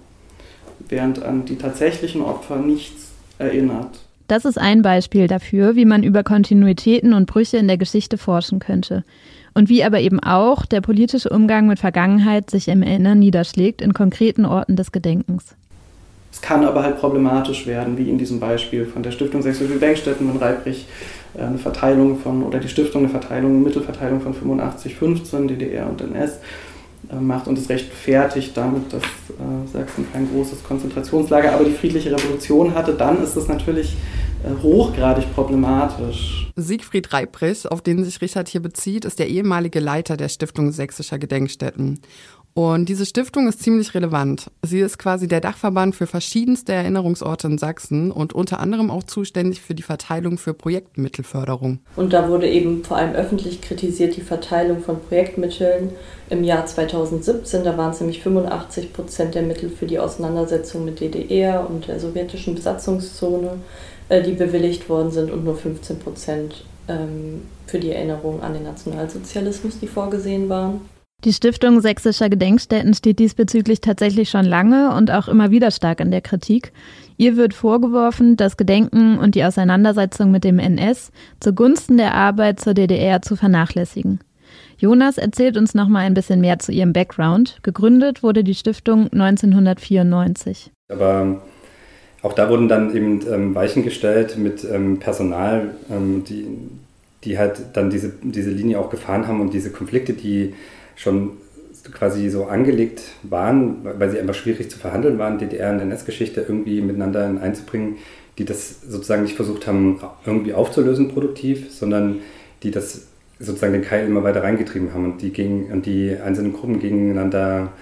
B: während an die tatsächlichen Opfer nichts erinnert.
E: Das ist ein Beispiel dafür, wie man über Kontinuitäten und Brüche in der Geschichte forschen könnte und wie aber eben auch der politische Umgang mit Vergangenheit sich im Erinnern niederschlägt in konkreten Orten des Gedenkens.
B: Es kann aber halt problematisch werden, wie in diesem Beispiel von der Stiftung Sächsische Gedenkstätten in Reibrich äh, eine Verteilung von, oder die Stiftung eine Verteilung, eine Mittelverteilung von 85, 15 DDR und NS macht und es rechtfertigt damit, dass äh, Sachsen kein großes Konzentrationslager, aber die friedliche Revolution hatte, dann ist es natürlich äh, hochgradig problematisch.
D: Siegfried Reibrich, auf den sich Richard hier bezieht, ist der ehemalige Leiter der Stiftung Sächsischer Gedenkstätten. Und diese Stiftung ist ziemlich relevant. Sie ist quasi der Dachverband für verschiedenste Erinnerungsorte in Sachsen und unter anderem auch zuständig für die Verteilung für Projektmittelförderung.
C: Und da wurde eben vor allem öffentlich kritisiert die Verteilung von Projektmitteln im Jahr 2017. Da waren es nämlich 85 Prozent der Mittel für die Auseinandersetzung mit DDR und der sowjetischen Besatzungszone, äh, die bewilligt worden sind und nur 15 Prozent ähm, für die Erinnerung an den Nationalsozialismus, die vorgesehen waren.
E: Die Stiftung Sächsischer Gedenkstätten steht diesbezüglich tatsächlich schon lange und auch immer wieder stark in der Kritik. Ihr wird vorgeworfen, das Gedenken und die Auseinandersetzung mit dem NS zugunsten der Arbeit zur DDR zu vernachlässigen. Jonas erzählt uns noch mal ein bisschen mehr zu ihrem Background. Gegründet wurde die Stiftung 1994.
H: Aber auch da wurden dann eben ähm, Weichen gestellt mit ähm, Personal, ähm, die, die halt dann diese, diese Linie auch gefahren haben und diese Konflikte, die schon quasi so angelegt waren, weil sie einfach schwierig zu verhandeln waren, DDR und NS-Geschichte irgendwie miteinander einzubringen, die das sozusagen nicht versucht haben, irgendwie aufzulösen produktiv, sondern die das sozusagen den Keil immer weiter reingetrieben haben und die, gegen, und die einzelnen Gruppen gegeneinander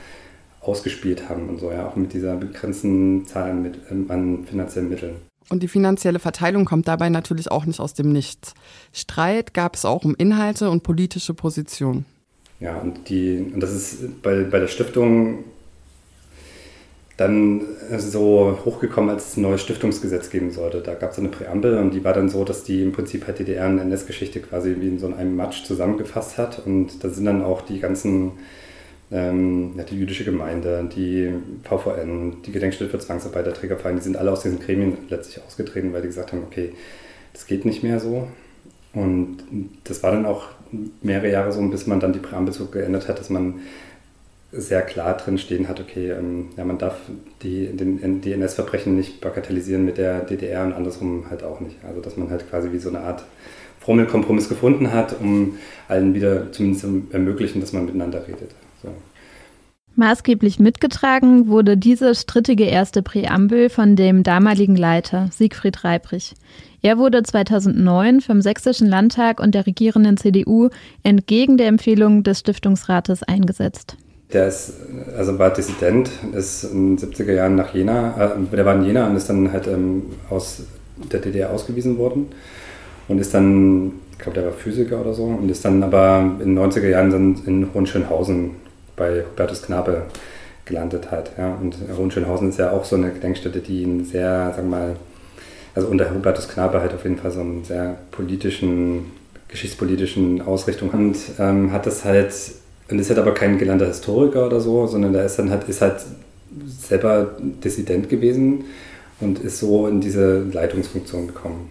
H: ausgespielt haben und so, ja, auch mit dieser begrenzten Zahl mit, an finanziellen Mitteln.
D: Und die finanzielle Verteilung kommt dabei natürlich auch nicht aus dem Nichts. Streit gab es auch um Inhalte und politische Positionen.
H: Ja, und, die, und das ist bei, bei der Stiftung dann so hochgekommen, als es ein neues Stiftungsgesetz geben sollte. Da gab es eine Präambel und die war dann so, dass die im Prinzip halt DDR- und NS-Geschichte quasi wie in so einem Matsch zusammengefasst hat. Und da sind dann auch die ganzen ähm, die jüdische Gemeinde, die VVN, die Gedenkstätte für Zwangsarbeiterträgerverein, die sind alle aus diesen Gremien letztlich ausgetreten, weil die gesagt haben, okay, das geht nicht mehr so. Und das war dann auch mehrere Jahre so, bis man dann die Präambel so geändert hat, dass man sehr klar drin stehen hat, okay, ähm, ja, man darf die, den, die NS-Verbrechen nicht bagatellisieren mit der DDR und andersrum halt auch nicht. Also dass man halt quasi wie so eine Art Formelkompromiss gefunden hat, um allen wieder zumindest zu ermöglichen, dass man miteinander redet. So.
E: Maßgeblich mitgetragen wurde diese strittige erste Präambel von dem damaligen Leiter Siegfried Reibrich. Er wurde 2009 vom Sächsischen Landtag und der regierenden CDU entgegen der Empfehlung des Stiftungsrates eingesetzt.
H: Der ist, also war Dissident, ist in den 70er Jahren nach Jena, äh, der war in Jena und ist dann halt ähm, aus der DDR ausgewiesen worden und ist dann, ich glaube, der war Physiker oder so und ist dann aber in den 90er Jahren dann in Hohenschönhausen bei Hubertus Knabe gelandet hat. Ja. Und Hohenschönhausen ist ja auch so eine Gedenkstätte, die einen sehr, sagen wir mal, also unter Hubertus Knabe halt auf jeden Fall so einen sehr politischen, geschichtspolitischen Ausrichtung und ähm, hat das halt, und ist halt aber kein gelernter Historiker oder so, sondern der ist dann halt, ist halt selber Dissident gewesen und ist so in diese Leitungsfunktion gekommen.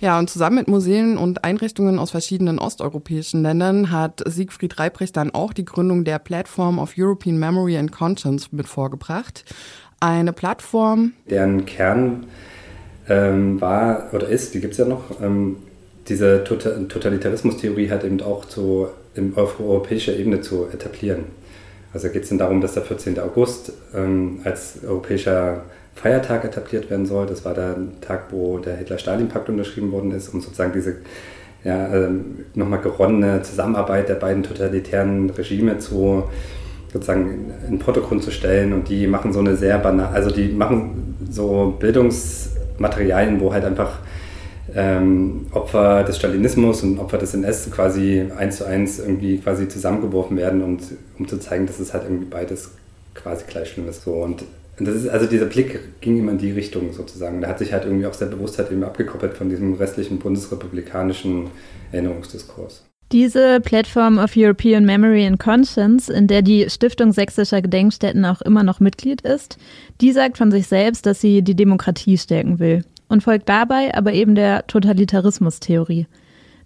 D: Ja, und zusammen mit Museen und Einrichtungen aus verschiedenen osteuropäischen Ländern hat Siegfried Reiprecht dann auch die Gründung der Platform of European Memory and Conscience mit vorgebracht. Eine Plattform,
H: deren Kern ähm, war oder ist, die gibt es ja noch, ähm, diese tota-, Totalitarismus-Theorie halt eben auch zu, in, auf europäischer Ebene zu etablieren. Also geht es dann darum, dass der 14. August ähm, als europäischer Feiertag etabliert werden soll. Das war der Tag, wo der Hitler-Stalin-Pakt unterschrieben worden ist, um sozusagen diese ja, ähm, nochmal geronnene Zusammenarbeit der beiden totalitären Regime zu sozusagen in den Vordergrund zu stellen. Und die machen so eine sehr banal, also die machen so Bildungsmaterialien, wo halt einfach ähm, Opfer des Stalinismus und Opfer des NS quasi eins zu eins irgendwie quasi zusammengeworfen werden und um zu zeigen, dass es halt irgendwie beides quasi gleich schlimm ist. So. Und das ist, also dieser Blick ging immer in die Richtung sozusagen. Der hat sich halt irgendwie auch sehr bewusst halt eben abgekoppelt von diesem restlichen bundesrepublikanischen Erinnerungsdiskurs.
E: Diese Platform of European Memory and Conscience, in der die Stiftung sächsischer Gedenkstätten auch immer noch Mitglied ist, die sagt von sich selbst, dass sie die Demokratie stärken will und folgt dabei aber eben der Totalitarismus-Theorie.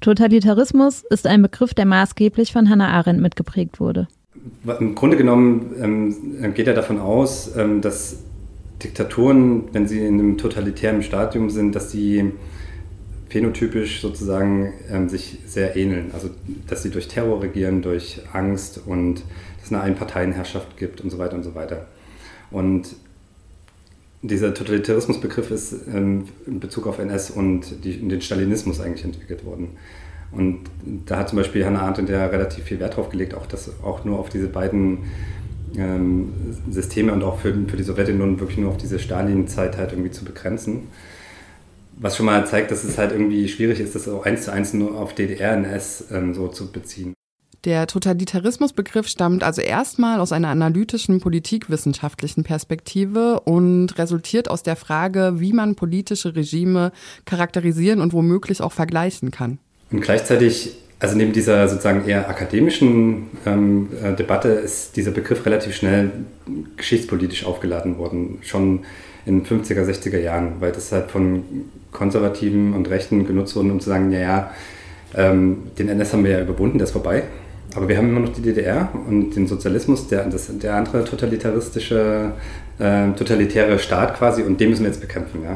E: Totalitarismus ist ein Begriff, der maßgeblich von Hannah Arendt mitgeprägt wurde.
H: Im Grunde genommen ähm, geht er davon aus, ähm, dass Diktaturen, wenn sie in einem totalitären Stadium sind, dass sie phänotypisch sozusagen ähm, sich sehr ähneln. Also dass sie durch Terror regieren, durch Angst und dass es eine Einparteienherrschaft gibt und so weiter und so weiter. Und dieser Totalitarismusbegriff ist ähm, in Bezug auf NS und die, den Stalinismus eigentlich entwickelt worden. Und da hat zum Beispiel Hannah Arendt ja relativ viel Wert drauf gelegt, auch, das, auch nur auf diese beiden ähm, Systeme und auch für, für die Sowjetunion wirklich nur auf diese Stalin-Zeit halt irgendwie zu begrenzen. Was schon mal zeigt, dass es halt irgendwie schwierig ist, das auch eins zu eins nur auf DDR-NS ähm, so zu beziehen.
D: Der Totalitarismusbegriff stammt also erstmal aus einer analytischen politikwissenschaftlichen Perspektive und resultiert aus der Frage, wie man politische Regime charakterisieren und womöglich auch vergleichen kann.
H: Und gleichzeitig, also neben dieser sozusagen eher akademischen ähm, äh, Debatte ist dieser Begriff relativ schnell geschichtspolitisch aufgeladen worden, schon in den 50er, 60er Jahren, weil das halt von Konservativen und Rechten genutzt wurde, um zu sagen, ja, ja, ähm, den NS haben wir ja überwunden, der ist vorbei. Aber wir haben immer noch die DDR und den Sozialismus, der, das, der andere totalitaristische, äh, totalitäre Staat quasi, und den müssen wir jetzt bekämpfen. Ja?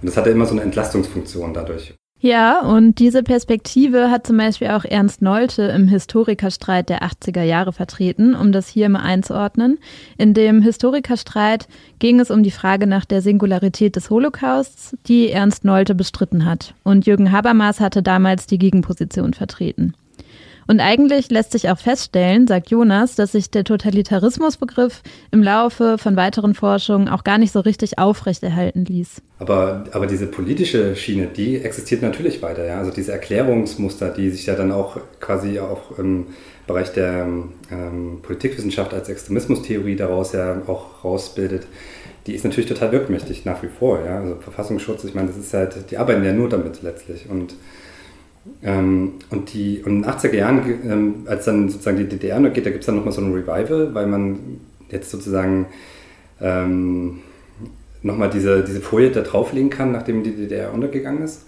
H: Und das hatte immer so eine Entlastungsfunktion dadurch.
E: Ja, und diese Perspektive hat zum Beispiel auch Ernst Nolte im Historikerstreit der 80er Jahre vertreten, um das hier mal einzuordnen. In dem Historikerstreit ging es um die Frage nach der Singularität des Holocausts, die Ernst Nolte bestritten hat. Und Jürgen Habermas hatte damals die Gegenposition vertreten. Und eigentlich lässt sich auch feststellen, sagt Jonas, dass sich der Totalitarismusbegriff im Laufe von weiteren Forschungen auch gar nicht so richtig aufrechterhalten ließ.
H: Aber, aber diese politische Schiene, die existiert natürlich weiter. Ja? Also diese Erklärungsmuster, die sich ja dann auch quasi auch im Bereich der ähm, Politikwissenschaft als Extremismustheorie daraus ja auch rausbildet, die ist natürlich total wirkmächtig nach wie vor. Ja? Also Verfassungsschutz, ich meine, das ist halt, die arbeiten ja nur damit letztlich. Und, ähm, und, die, und in den 80er Jahren, ähm, als dann sozusagen die DDR noch geht, da gibt es dann nochmal so ein Revival, weil man jetzt sozusagen ähm, nochmal diese, diese Folie da drauflegen kann, nachdem die DDR untergegangen ist.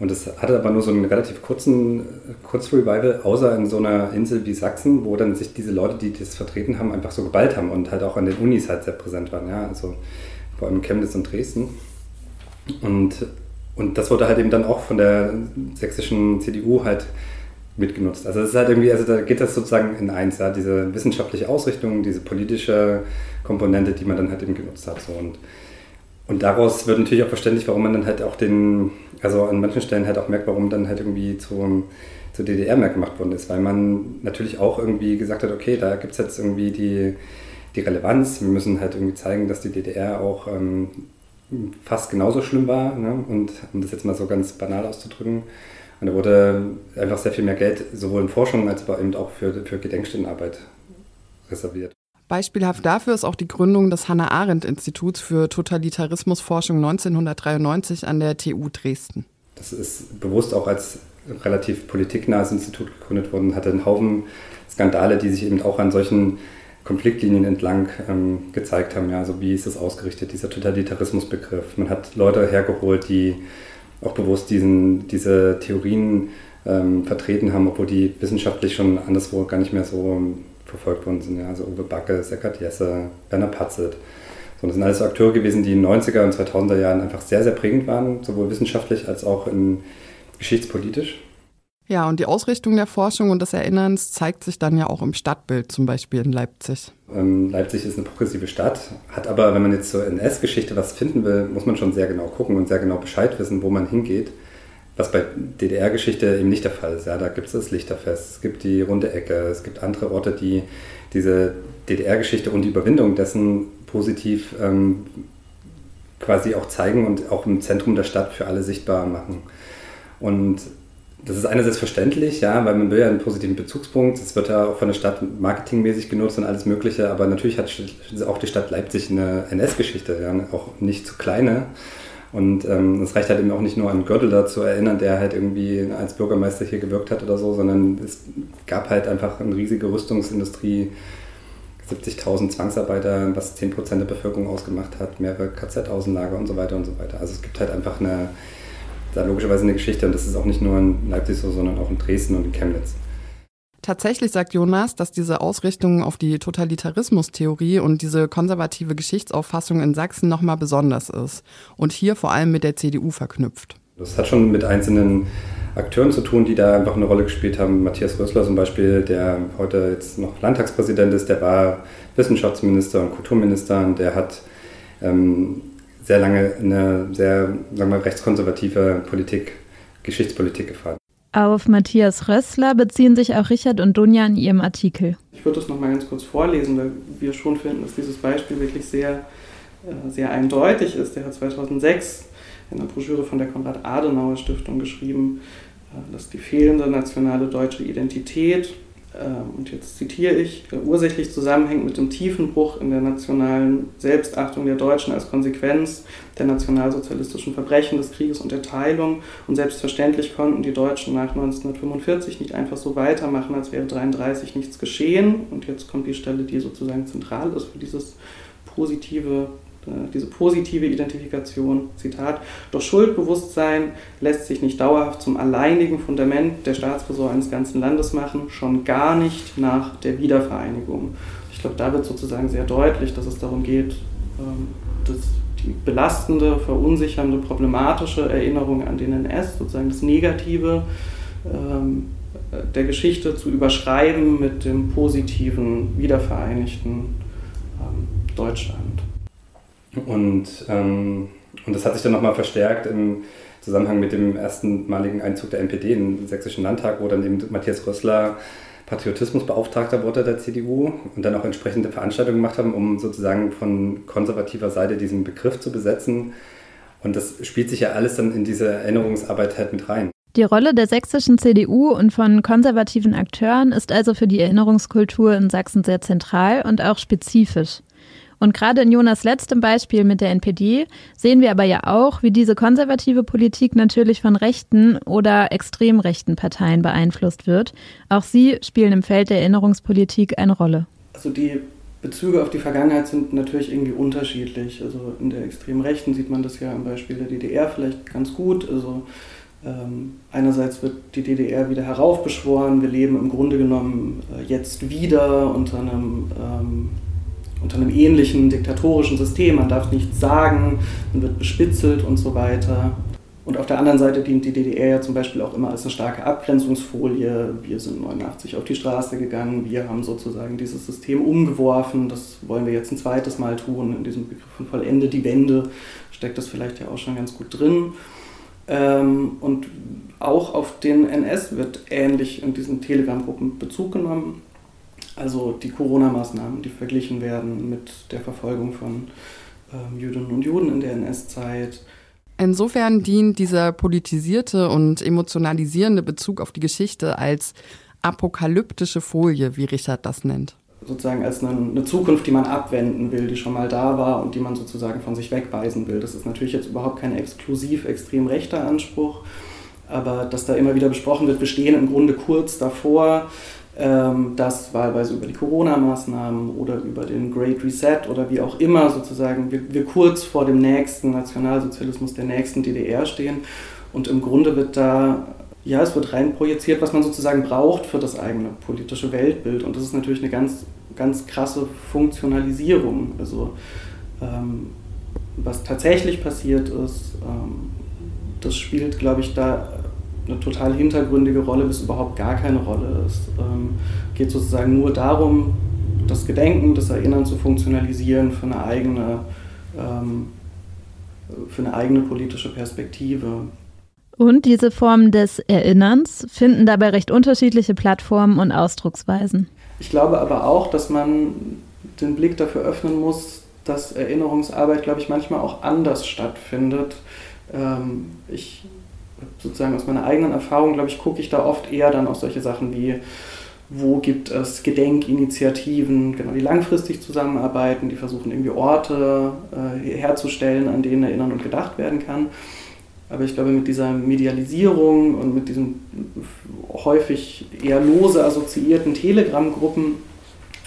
H: Und das hatte aber nur so einen relativ kurzen Kurzrevival, außer in so einer Insel wie Sachsen, wo dann sich diese Leute, die das vertreten haben, einfach so geballt haben und halt auch an den Unis halt sehr präsent waren. Ja? Also vor allem Chemnitz und Dresden. Und, und das wurde halt eben dann auch von der sächsischen CDU halt mitgenutzt. Also es ist halt irgendwie, also da geht das sozusagen in eins, ja, diese wissenschaftliche Ausrichtung, diese politische Komponente, die man dann halt eben genutzt hat. So. Und und daraus wird natürlich auch verständlich, warum man dann halt auch den, also an manchen Stellen halt auch merkt, warum dann halt irgendwie zum, zur DDR mehr gemacht worden ist, weil man natürlich auch irgendwie gesagt hat, okay, da gibt es jetzt irgendwie die, die Relevanz, wir müssen halt irgendwie zeigen, dass die DDR auch ähm, fast genauso schlimm war, ne? und um das jetzt mal so ganz banal auszudrücken. Und da wurde einfach sehr viel mehr Geld sowohl in Forschung als auch für, für Gedenkstättenarbeit reserviert.
D: Beispielhaft dafür ist auch die Gründung des Hannah-Arendt-Instituts für Totalitarismusforschung 1993 an der TU Dresden.
H: Das ist bewusst auch als relativ politiknahes Institut gegründet worden, hatte einen Haufen Skandale, die sich eben auch an solchen Konfliktlinien entlang ähm, gezeigt haben. Ja, also wie ist das ausgerichtet, dieser Totalitarismusbegriff. Man hat Leute hergeholt, die auch bewusst diesen, diese Theorien ähm, vertreten haben, obwohl die wissenschaftlich schon anderswo gar nicht mehr so verfolgt worden sind. Ja. Also Uwe Backe, Seckert Jesse, Werner Patzelt. So, das sind alles Akteure gewesen, die in den 90er und 2000er Jahren einfach sehr, sehr prägend waren, sowohl wissenschaftlich als auch in, geschichtspolitisch.
D: Ja, und die Ausrichtung der Forschung und des Erinnerns zeigt sich dann ja auch im Stadtbild, zum Beispiel in Leipzig.
H: Ähm, Leipzig ist eine progressive Stadt, hat aber, wenn man jetzt zur NS-Geschichte was finden will, muss man schon sehr genau gucken und sehr genau Bescheid wissen, wo man hingeht. Was bei DDR-Geschichte eben nicht der Fall ist. Ja, da gibt es das Lichterfest, es gibt die Runde Ecke, es gibt andere Orte, die diese DDR-Geschichte und die Überwindung dessen positiv ähm, quasi auch zeigen und auch im Zentrum der Stadt für alle sichtbar machen. Und das ist einerseits verständlich, ja, weil man will ja einen positiven Bezugspunkt. Es wird ja auch von der Stadt marketingmäßig genutzt und alles Mögliche, aber natürlich hat auch die Stadt Leipzig eine NS-Geschichte, ja, auch nicht zu kleine. Und ähm, es reicht halt eben auch nicht nur an Göttel zu erinnern, der halt irgendwie als Bürgermeister hier gewirkt hat oder so, sondern es gab halt einfach eine riesige Rüstungsindustrie, 70.000 Zwangsarbeiter, was 10% der Bevölkerung ausgemacht hat, mehrere KZ-Außenlager und so weiter und so weiter. Also es gibt halt einfach eine, da logischerweise eine Geschichte und das ist auch nicht nur in Leipzig so, sondern auch in Dresden und in Chemnitz.
D: Tatsächlich sagt Jonas, dass diese Ausrichtung auf die Totalitarismustheorie und diese konservative Geschichtsauffassung in Sachsen nochmal besonders ist und hier vor allem mit der CDU verknüpft.
H: Das hat schon mit einzelnen Akteuren zu tun, die da einfach eine Rolle gespielt haben. Matthias Rösler zum Beispiel, der heute jetzt noch Landtagspräsident ist, der war Wissenschaftsminister und Kulturminister und der hat ähm, sehr lange eine sehr sagen wir, rechtskonservative Politik, Geschichtspolitik gefahren.
E: Auf Matthias Rössler beziehen sich auch Richard und Dunja in ihrem Artikel.
B: Ich würde das nochmal ganz kurz vorlesen, weil wir schon finden, dass dieses Beispiel wirklich sehr, äh, sehr eindeutig ist. Der hat 2006 in einer Broschüre von der Konrad-Adenauer-Stiftung geschrieben, äh, dass die fehlende nationale deutsche Identität und jetzt zitiere ich, ursächlich zusammenhängt mit dem tiefen Bruch in der nationalen Selbstachtung der Deutschen als Konsequenz der nationalsozialistischen Verbrechen des Krieges und der Teilung. Und selbstverständlich konnten die Deutschen nach 1945 nicht einfach so weitermachen, als wäre 1933 nichts geschehen. Und jetzt kommt die Stelle, die sozusagen zentral ist für dieses positive äh, diese positive Identifikation, Zitat, doch Schuldbewusstsein lässt sich nicht dauerhaft zum alleinigen Fundament der Staatsräson eines ganzen Landes machen, schon gar nicht nach der Wiedervereinigung. Ich glaube, da wird sozusagen sehr deutlich, dass es darum geht, ähm, dass die belastende, verunsichernde, problematische Erinnerung an den NS, sozusagen das Negative ähm, der Geschichte zu überschreiben mit dem positiven, wiedervereinigten ähm, Deutschland.
H: Und ähm, Und das hat sich dann nochmal verstärkt im Zusammenhang mit dem erstenmaligen Einzug der NPD in den Sächsischen Landtag, wo dann eben Matthias Rössler Patriotismusbeauftragter wurde der CDU und dann auch entsprechende Veranstaltungen gemacht haben, um sozusagen von konservativer Seite diesen Begriff zu besetzen. Und das spielt sich ja alles dann in diese Erinnerungsarbeit halt mit rein.
E: Die Rolle der sächsischen CDU und von konservativen Akteuren ist also für die Erinnerungskultur in Sachsen sehr zentral und auch spezifisch. Und gerade in Jonas letztem Beispiel mit der NPD sehen wir aber ja auch, wie diese konservative Politik natürlich von rechten oder extrem rechten Parteien beeinflusst wird. Auch sie spielen im Feld der Erinnerungspolitik eine Rolle.
B: Also die Bezüge auf die Vergangenheit sind natürlich irgendwie unterschiedlich. Also in der extrem Rechten sieht man das ja am Beispiel der DDR vielleicht ganz gut. Also ähm, einerseits wird die DDR wieder heraufbeschworen, wir leben im Grunde genommen äh, jetzt wieder unter einem, ähm, unter einem ähnlichen diktatorischen System, man darf nichts sagen, man wird bespitzelt und so weiter. Und auf der anderen Seite dient die DDR ja zum Beispiel auch immer als eine starke Abgrenzungsfolie. Wir sind 89 auf die Straße gegangen, wir haben sozusagen dieses System umgeworfen, das wollen wir jetzt ein zweites Mal tun. In diesem Begriff von Vollende die Wende steckt das vielleicht ja auch schon ganz gut drin. Ähm, und auch auf den NS wird ähnlich in diesen Telegram-Gruppen Bezug genommen. Also die Corona-Maßnahmen, die verglichen werden mit der Verfolgung von ähm, Jüdinnen und Juden in der NS-Zeit.
D: Insofern dient dieser politisierte und emotionalisierende Bezug auf die Geschichte als apokalyptische Folie, wie Richard das nennt
B: sozusagen als eine, eine, Zukunft, die man abwenden will, die schon mal da war und die man sozusagen von sich wegweisen will. Das ist natürlich jetzt überhaupt kein exklusiv extrem rechter Anspruch, aber dass da immer wieder besprochen wird, wir stehen im Grunde kurz davor, dass wahlweise über die Corona-Maßnahmen oder über den Great Reset oder wie auch immer sozusagen wir, wir kurz vor dem nächsten Nationalsozialismus der nächsten DDR stehen und im Grunde wird da ja, es wird rein projiziert, was man sozusagen braucht für das eigene politische Weltbild. Und das ist natürlich eine ganz, ganz krasse Funktionalisierung. Also ähm, was tatsächlich passiert ist, ähm, das spielt, glaube ich, da eine total hintergründige Rolle, bis überhaupt gar keine Rolle. Es ähm, geht sozusagen nur darum, das Gedenken, das Erinnern zu funktionalisieren für eine eigene, ähm, für eine eigene politische Perspektive.
E: Und diese Formen des Erinnerns finden dabei recht unterschiedliche Plattformen und Ausdrucksweisen.
B: Ich glaube aber auch, dass man den Blick dafür öffnen muss, dass Erinnerungsarbeit, glaube ich, manchmal auch anders stattfindet. Ähm, ich sozusagen aus meiner eigenen Erfahrung, glaube ich, gucke ich da oft eher dann auf solche Sachen wie, wo gibt es Gedenkinitiativen, genau, die langfristig zusammenarbeiten, die versuchen irgendwie Orte äh, herzustellen, an denen erinnern und gedacht werden kann. Aber ich glaube, mit dieser Medialisierung und mit diesen häufig eher lose assoziierten Telegram-Gruppen,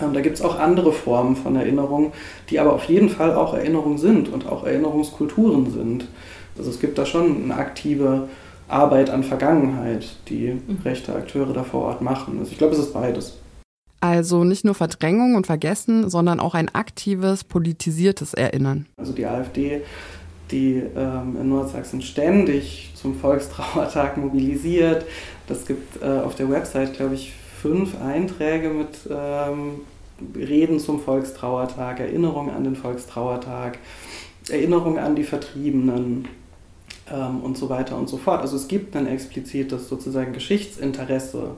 B: ähm, da gibt es auch andere Formen von Erinnerung, die aber auf jeden Fall auch Erinnerung sind und auch Erinnerungskulturen sind. Also es gibt da schon eine aktive Arbeit an Vergangenheit, die mhm. rechte Akteure da vor Ort machen. Also ich glaube, es ist beides.
D: Also nicht nur Verdrängung und Vergessen, sondern auch ein aktives, politisiertes Erinnern.
B: Also die AfD die ähm, in Nordsachsen ständig zum Volkstrauertag mobilisiert. Das gibt äh, auf der Website, glaube ich, fünf Einträge mit ähm, Reden zum Volkstrauertag, Erinnerung an den Volkstrauertag, Erinnerung an die Vertriebenen ähm, und so weiter und so fort. Also es gibt ein explizites sozusagen Geschichtsinteresse.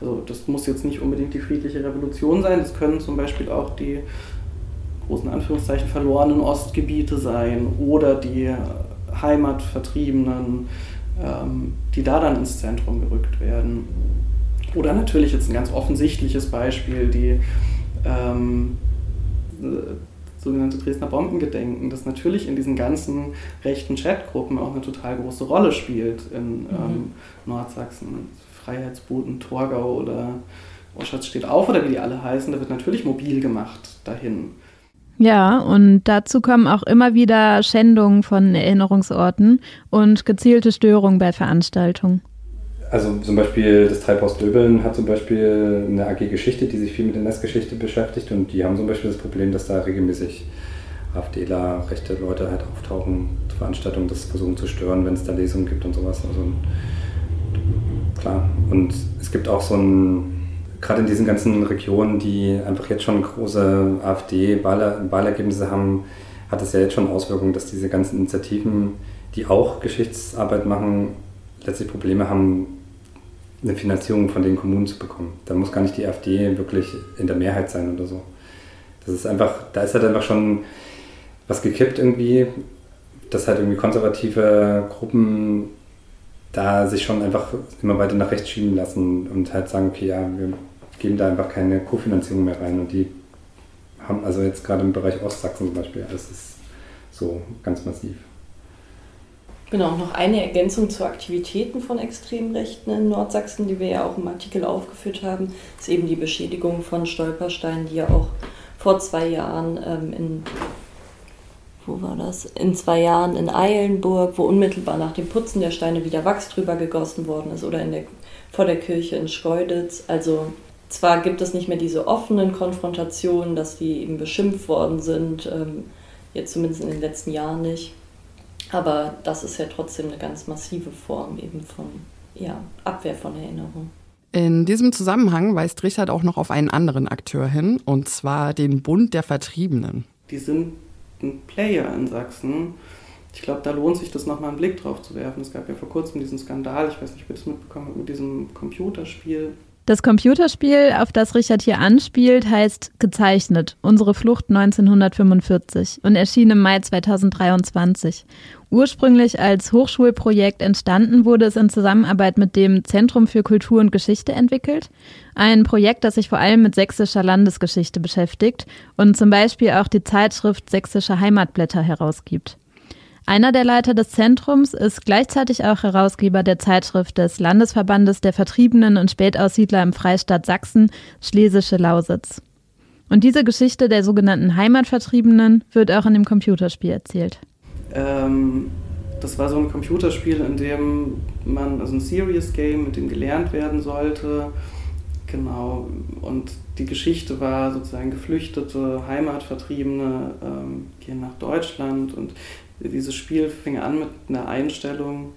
B: Also das muss jetzt nicht unbedingt die friedliche Revolution sein, das können zum Beispiel auch die großen Anführungszeichen verlorenen Ostgebiete sein oder die Heimatvertriebenen, ähm, die da dann ins Zentrum gerückt werden. Oder natürlich jetzt ein ganz offensichtliches Beispiel, die ähm, sogenannte Dresdner Bombengedenken, das natürlich in diesen ganzen rechten Chatgruppen auch eine total große Rolle spielt in mhm. ähm, Nordsachsen. Freiheitsboten, Torgau oder Oschatz steht auf oder wie die alle heißen, da wird natürlich mobil gemacht dahin.
E: Ja, und dazu kommen auch immer wieder Schändungen von Erinnerungsorten und gezielte Störungen bei Veranstaltungen.
H: Also zum Beispiel das Treibhaus Döbeln hat zum Beispiel eine AG Geschichte, die sich viel mit der Netzgeschichte beschäftigt und die haben zum Beispiel das Problem, dass da regelmäßig AfDler, rechte Leute halt auftauchen zu Veranstaltungen, das versuchen zu stören, wenn es da Lesungen gibt und sowas. Also klar. Und es gibt auch so ein gerade in diesen ganzen Regionen, die einfach jetzt schon große AfD-Wahlergebnisse haben, hat es ja jetzt schon Auswirkungen, dass diese ganzen Initiativen, die auch Geschichtsarbeit machen, letztlich Probleme haben, eine Finanzierung von den Kommunen zu bekommen. Da muss gar nicht die AfD wirklich in der Mehrheit sein oder so. Das ist einfach, da ist halt einfach schon was gekippt irgendwie, dass halt irgendwie konservative Gruppen da sich schon einfach immer weiter nach rechts schieben lassen und halt sagen, okay, ja, wir geben da einfach keine Kofinanzierung mehr rein und die haben also jetzt gerade im Bereich Ostsachsen zum Beispiel, das ist so ganz massiv.
C: Genau, noch eine Ergänzung zu Aktivitäten von extremen Rechten in Nordsachsen, die wir ja auch im Artikel aufgeführt haben, ist eben die Beschädigung von Stolpersteinen, die ja auch vor zwei Jahren ähm, in wo war das? In zwei Jahren in Eilenburg, wo unmittelbar nach dem Putzen der Steine wieder Wachs drüber gegossen worden ist, oder in der, vor der Kirche in Schkeuditz. Also zwar gibt es nicht mehr diese offenen Konfrontationen, dass die eben beschimpft worden sind, ähm, jetzt zumindest in den letzten Jahren nicht, aber das ist ja trotzdem eine ganz massive Form eben von ja, Abwehr von Erinnerung.
D: In diesem Zusammenhang weist Richard auch noch auf einen anderen Akteur hin, und zwar den Bund der Vertriebenen.
B: Die sind ein Player in Sachsen. Ich glaube, da lohnt sich das nochmal einen Blick drauf zu werfen. Es gab ja vor kurzem diesen Skandal, ich weiß nicht, ob ihr das mitbekommen habt, mit diesem Computerspiel.
E: Das Computerspiel, auf das Richard hier anspielt, heißt Gezeichnet, unsere Flucht 1945 und erschien im Mai 2023. Ursprünglich als Hochschulprojekt entstanden, wurde es in Zusammenarbeit mit dem Zentrum für Kultur und Geschichte entwickelt. Ein Projekt, das sich vor allem mit sächsischer Landesgeschichte beschäftigt und zum Beispiel auch die Zeitschrift Sächsische Heimatblätter herausgibt. Einer der Leiter des Zentrums ist gleichzeitig auch Herausgeber der Zeitschrift des Landesverbandes der Vertriebenen und Spätaussiedler im Freistaat Sachsen, Schlesische Lausitz. Und diese Geschichte der sogenannten Heimatvertriebenen wird auch in dem Computerspiel erzählt.
B: Ähm, das war so ein Computerspiel, in dem man, also ein Serious Game, mit dem gelernt werden sollte. Genau. Und die Geschichte war sozusagen Geflüchtete, Heimatvertriebene ähm, gehen nach Deutschland und dieses Spiel fing an mit einer Einstellung,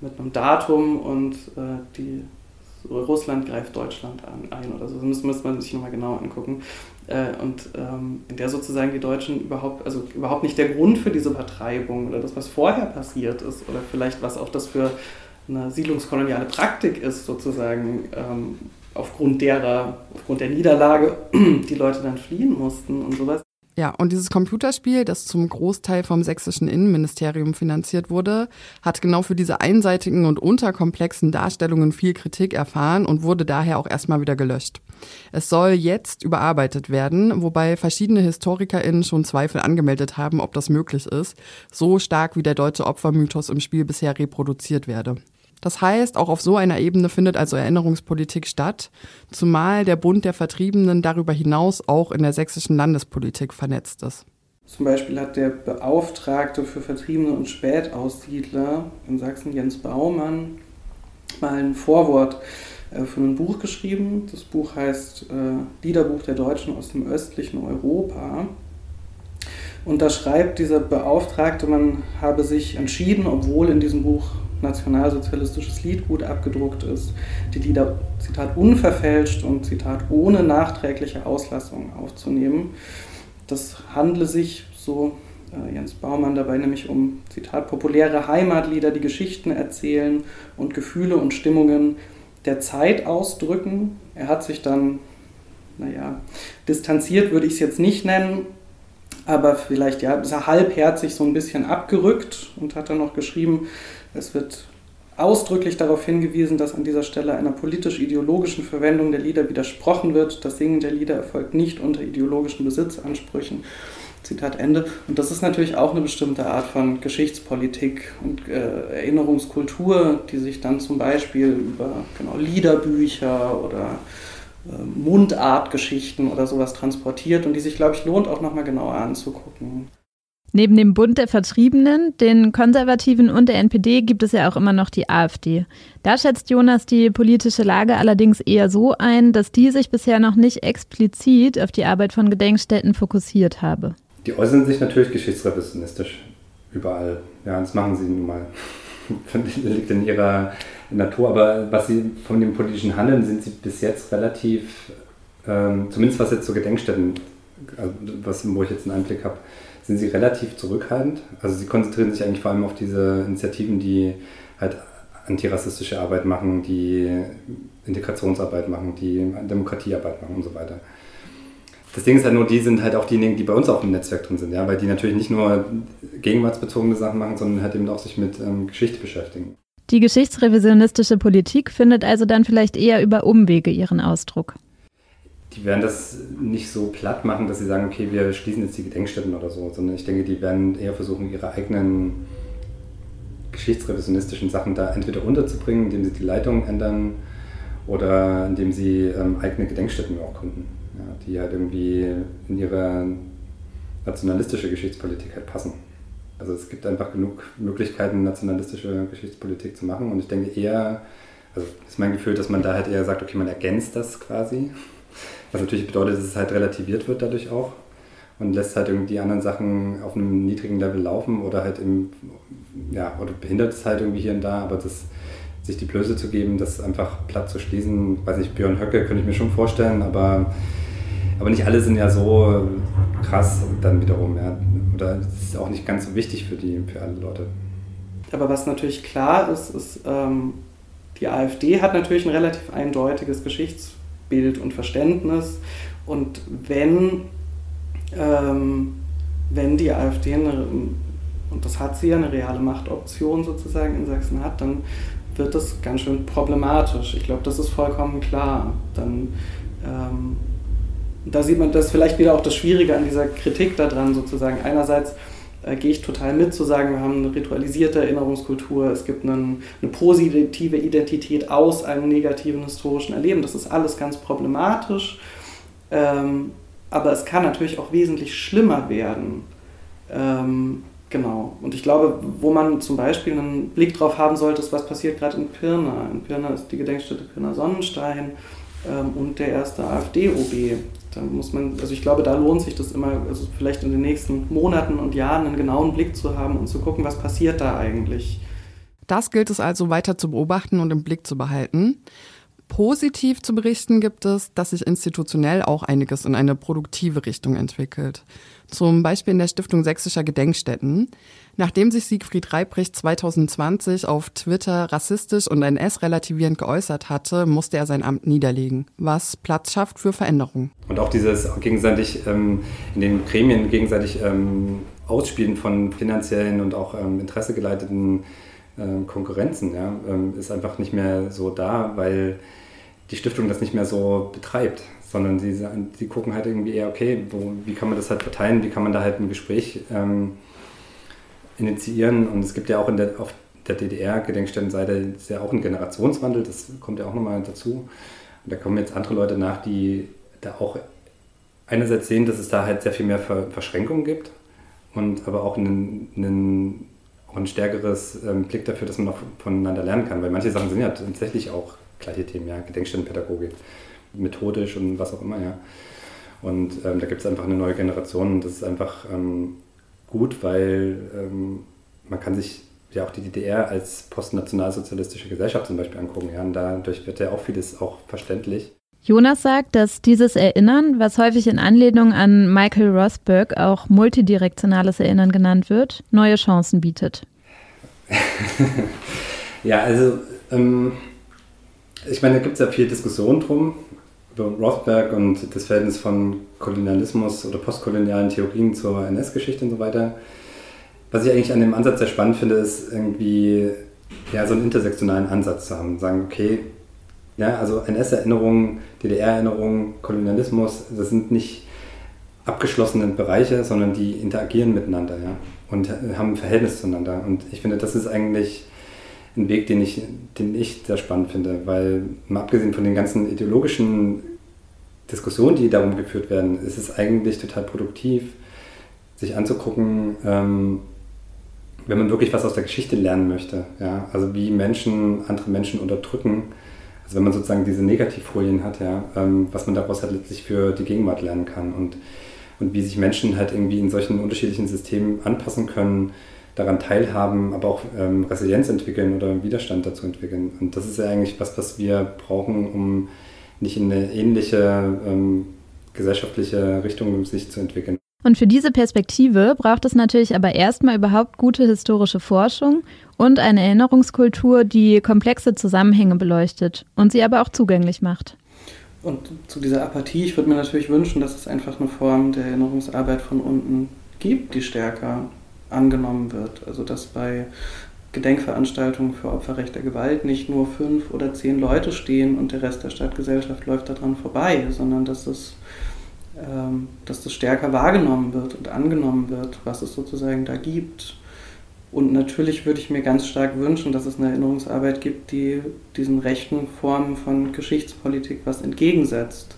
B: mit einem Datum und äh, die Russland greift Deutschland an, ein oder so. Das müsste, müsste man sich nochmal genau angucken. Äh, und ähm, in der sozusagen die Deutschen überhaupt, also überhaupt nicht der Grund für diese Vertreibung oder das, was vorher passiert ist oder vielleicht was auch das für eine siedlungskoloniale Praktik ist, sozusagen ähm, aufgrund derer, aufgrund der Niederlage die Leute dann fliehen mussten und sowas.
D: Ja, und dieses Computerspiel, das zum Großteil vom sächsischen Innenministerium finanziert wurde, hat genau für diese einseitigen und unterkomplexen Darstellungen viel Kritik erfahren und wurde daher auch erstmal wieder gelöscht. Es soll jetzt überarbeitet werden, wobei verschiedene HistorikerInnen schon Zweifel angemeldet haben, ob das möglich ist, so stark wie der deutsche Opfermythos im Spiel bisher reproduziert werde. Das heißt, auch auf so einer Ebene findet also Erinnerungspolitik statt, zumal der Bund der Vertriebenen darüber hinaus auch in der sächsischen Landespolitik vernetzt ist.
B: Zum Beispiel hat der Beauftragte für Vertriebene und Spätaussiedler in Sachsen, Jens Baumann, mal ein Vorwort äh, für ein Buch geschrieben. Das Buch heißt äh, Liederbuch der Deutschen aus dem östlichen Europa. Und da schreibt dieser Beauftragte, man habe sich entschieden, obwohl in diesem Buch nationalsozialistisches Liedgut abgedruckt ist, die Lieder, Zitat, unverfälscht und, Zitat, ohne nachträgliche Auslassung aufzunehmen. Das handle sich, so äh, Jens Baumann dabei, nämlich um, Zitat, populäre Heimatlieder, die Geschichten erzählen und Gefühle und Stimmungen der Zeit ausdrücken. Er hat sich dann, naja, distanziert würde ich es jetzt nicht nennen, aber vielleicht ja, ist er halbherzig so ein bisschen abgerückt und hat dann noch geschrieben, es wird ausdrücklich darauf hingewiesen, dass an dieser Stelle einer politisch-ideologischen Verwendung der Lieder widersprochen wird. Das Singen der Lieder erfolgt nicht unter ideologischen Besitzansprüchen. Zitat Ende. Und das ist natürlich auch eine bestimmte Art von Geschichtspolitik und äh, Erinnerungskultur, die sich dann zum Beispiel über genau, Liederbücher oder äh, Mundartgeschichten oder sowas transportiert und die sich, glaube ich, lohnt auch nochmal genauer anzugucken.
E: Neben dem Bund der Vertriebenen, den Konservativen und der NPD gibt es ja auch immer noch die AfD. Da schätzt Jonas die politische Lage allerdings eher so ein, dass die sich bisher noch nicht explizit auf die Arbeit von Gedenkstätten fokussiert habe.
H: Die äußern sich natürlich geschichtsrevisionistisch überall. Ja, das machen sie nun mal. liegt in ihrer Natur. Aber was sie von dem politischen Handeln sind sie bis jetzt relativ, ähm, zumindest was jetzt so Gedenkstätten, also was, wo ich jetzt einen Einblick habe, sind sie relativ zurückhaltend. Also sie konzentrieren sich eigentlich vor allem auf diese Initiativen, die halt antirassistische Arbeit machen, die Integrationsarbeit machen, die Demokratiearbeit machen und so weiter. Das Ding ist halt nur, die sind halt auch diejenigen, die bei uns auch im Netzwerk drin sind, ja, weil die natürlich nicht nur gegenwartsbezogene Sachen machen, sondern halt eben auch sich mit ähm, Geschichte beschäftigen.
E: Die geschichtsrevisionistische Politik findet also dann vielleicht eher über Umwege ihren Ausdruck.
H: Die werden das nicht so platt machen, dass sie sagen, okay, wir schließen jetzt die Gedenkstätten oder so, sondern ich denke, die werden eher versuchen, ihre eigenen geschichtsrevisionistischen Sachen da entweder unterzubringen, indem sie die Leitung ändern oder indem sie ähm, eigene Gedenkstätten auch gründen, ja, die halt irgendwie in ihre nationalistische Geschichtspolitik halt passen. Also es gibt einfach genug Möglichkeiten, nationalistische Geschichtspolitik zu machen und ich denke eher, also ist mein Gefühl, dass man da halt eher sagt, okay, man ergänzt das quasi, was natürlich bedeutet, dass es halt relativiert wird dadurch auch und lässt halt irgendwie die anderen Sachen auf einem niedrigen Level laufen oder halt im, ja, oder behindert es halt irgendwie hier und da, aber das, sich die Blöße zu geben, das einfach platt zu schließen, weiß nicht, Björn Höcke könnte ich mir schon vorstellen, aber, aber nicht alle sind ja so krass dann wiederum, ja. Oder das ist auch nicht ganz so wichtig für die, für alle Leute.
B: Aber was natürlich klar ist, ist, ähm, die AfD hat natürlich ein relativ eindeutiges Geschichtsbild und Verständnis. Und wenn ähm, wenn die AfD eine, und das hat sie ja, eine reale Machtoption sozusagen in Sachsen hat, dann wird das ganz schön problematisch. Ich glaube, das ist vollkommen klar. Dann, ähm, da sieht man das vielleicht wieder auch das Schwierige an dieser Kritik daran sozusagen. Einerseits äh, gehe ich total mit zu sagen, wir haben eine ritualisierte Erinnerungskultur, es gibt einen, eine positive Identität aus einem negativen historischen Erleben. Das ist alles ganz problematisch. Ähm, aber es kann natürlich auch wesentlich schlimmer werden. Ähm, genau. Und ich glaube, wo man zum Beispiel einen Blick drauf haben sollte, ist, was passiert gerade in Pirna. In Pirna ist die Gedenkstätte Pirna Sonnenstein ähm, und der erste AfD-OB. Da muss man, also ich glaube, da lohnt sich das immer, also vielleicht in den nächsten Monaten und Jahren einen genauen Blick zu haben und zu gucken, was passiert da eigentlich.
D: Das gilt es also weiter zu beobachten und im Blick zu behalten. Positiv zu berichten gibt es, dass sich institutionell auch einiges in eine produktive Richtung entwickelt. Zum Beispiel in der Stiftung Sächsischer Gedenkstätten. Nachdem sich Siegfried Reibrecht 2020 auf Twitter rassistisch und NS-relativierend geäußert hatte, musste er sein Amt niederlegen, was Platz schafft für Veränderungen.
H: Und auch dieses gegenseitig ähm, in den Gremien gegenseitig ähm, Ausspielen von finanziellen und auch ähm, interessegeleiteten ähm, Konkurrenzen ja, ähm, ist einfach nicht mehr so da, weil die Stiftung das nicht mehr so betreibt, sondern sie, sie gucken halt irgendwie eher, okay, wo, wie kann man das halt verteilen, wie kann man da halt ein Gespräch ähm, initiieren und es gibt ja auch in der, auf der DDR-Gedenkstättenseite ja auch einen Generationswandel, das kommt ja auch nochmal dazu. Und da kommen jetzt andere Leute nach, die da auch einerseits sehen, dass es da halt sehr viel mehr Verschränkungen gibt und aber auch einen, einen auch ein stärkeres ähm, Blick dafür, dass man auch voneinander lernen kann. Weil manche Sachen sind ja tatsächlich auch gleiche Themen, ja, Gedenkstättenpädagogik, methodisch und was auch immer, ja. Und ähm, da gibt es einfach eine neue Generation und das ist einfach ähm, gut, weil ähm, man kann sich ja auch die DDR als postnationalsozialistische Gesellschaft zum Beispiel angucken. Ja, und dadurch wird ja auch vieles auch verständlich.
E: Jonas sagt, dass dieses Erinnern, was häufig in Anlehnung an Michael Rothberg auch multidirektionales Erinnern genannt wird, neue Chancen bietet.
H: ja, also ähm, ich meine, da gibt es ja viel Diskussion drum über Rothberg und das Verhältnis von Kolonialismus oder postkolonialen Theorien zur NS-Geschichte und so weiter. Was ich eigentlich an dem Ansatz sehr spannend finde, ist irgendwie ja, so einen intersektionalen Ansatz zu haben. Sagen, okay, ja, also NS-Erinnerungen, DDR-Erinnerungen, Kolonialismus, das sind nicht abgeschlossene Bereiche, sondern die interagieren miteinander ja, und haben ein Verhältnis zueinander. Und ich finde, das ist eigentlich ein Weg, den ich, den ich sehr spannend finde, weil mal abgesehen von den ganzen ideologischen Diskussionen, die darum geführt werden, ist es eigentlich total produktiv, sich anzugucken, ähm, wenn man wirklich was aus der Geschichte lernen möchte. Ja? Also wie Menschen andere Menschen unterdrücken also wenn man sozusagen diese Negativfolien hat, ja, ähm, was man daraus halt letztlich für die Gegenwart lernen kann und, und wie sich Menschen halt irgendwie in solchen unterschiedlichen Systemen anpassen können, daran teilhaben, aber auch ähm, Resilienz entwickeln oder Widerstand dazu entwickeln. Und das ist ja eigentlich was, was wir brauchen, um nicht in eine ähnliche ähm, gesellschaftliche Richtung sich zu entwickeln.
E: Und für diese Perspektive braucht es natürlich aber erstmal überhaupt gute historische Forschung und eine Erinnerungskultur, die komplexe Zusammenhänge beleuchtet und sie aber auch zugänglich macht.
B: Und zu dieser Apathie, ich würde mir natürlich wünschen, dass es einfach eine Form der Erinnerungsarbeit von unten gibt, die stärker angenommen wird. Also dass bei Gedenkveranstaltungen für Opferrecht der Gewalt nicht nur fünf oder zehn Leute stehen und der Rest der Stadtgesellschaft läuft daran vorbei, sondern dass es ähm, dass das stärker wahrgenommen wird und angenommen wird, was es sozusagen da gibt. Und natürlich würde ich mir ganz stark wünschen, dass es eine Erinnerungsarbeit gibt, die diesen rechten Formen von Geschichtspolitik was entgegensetzt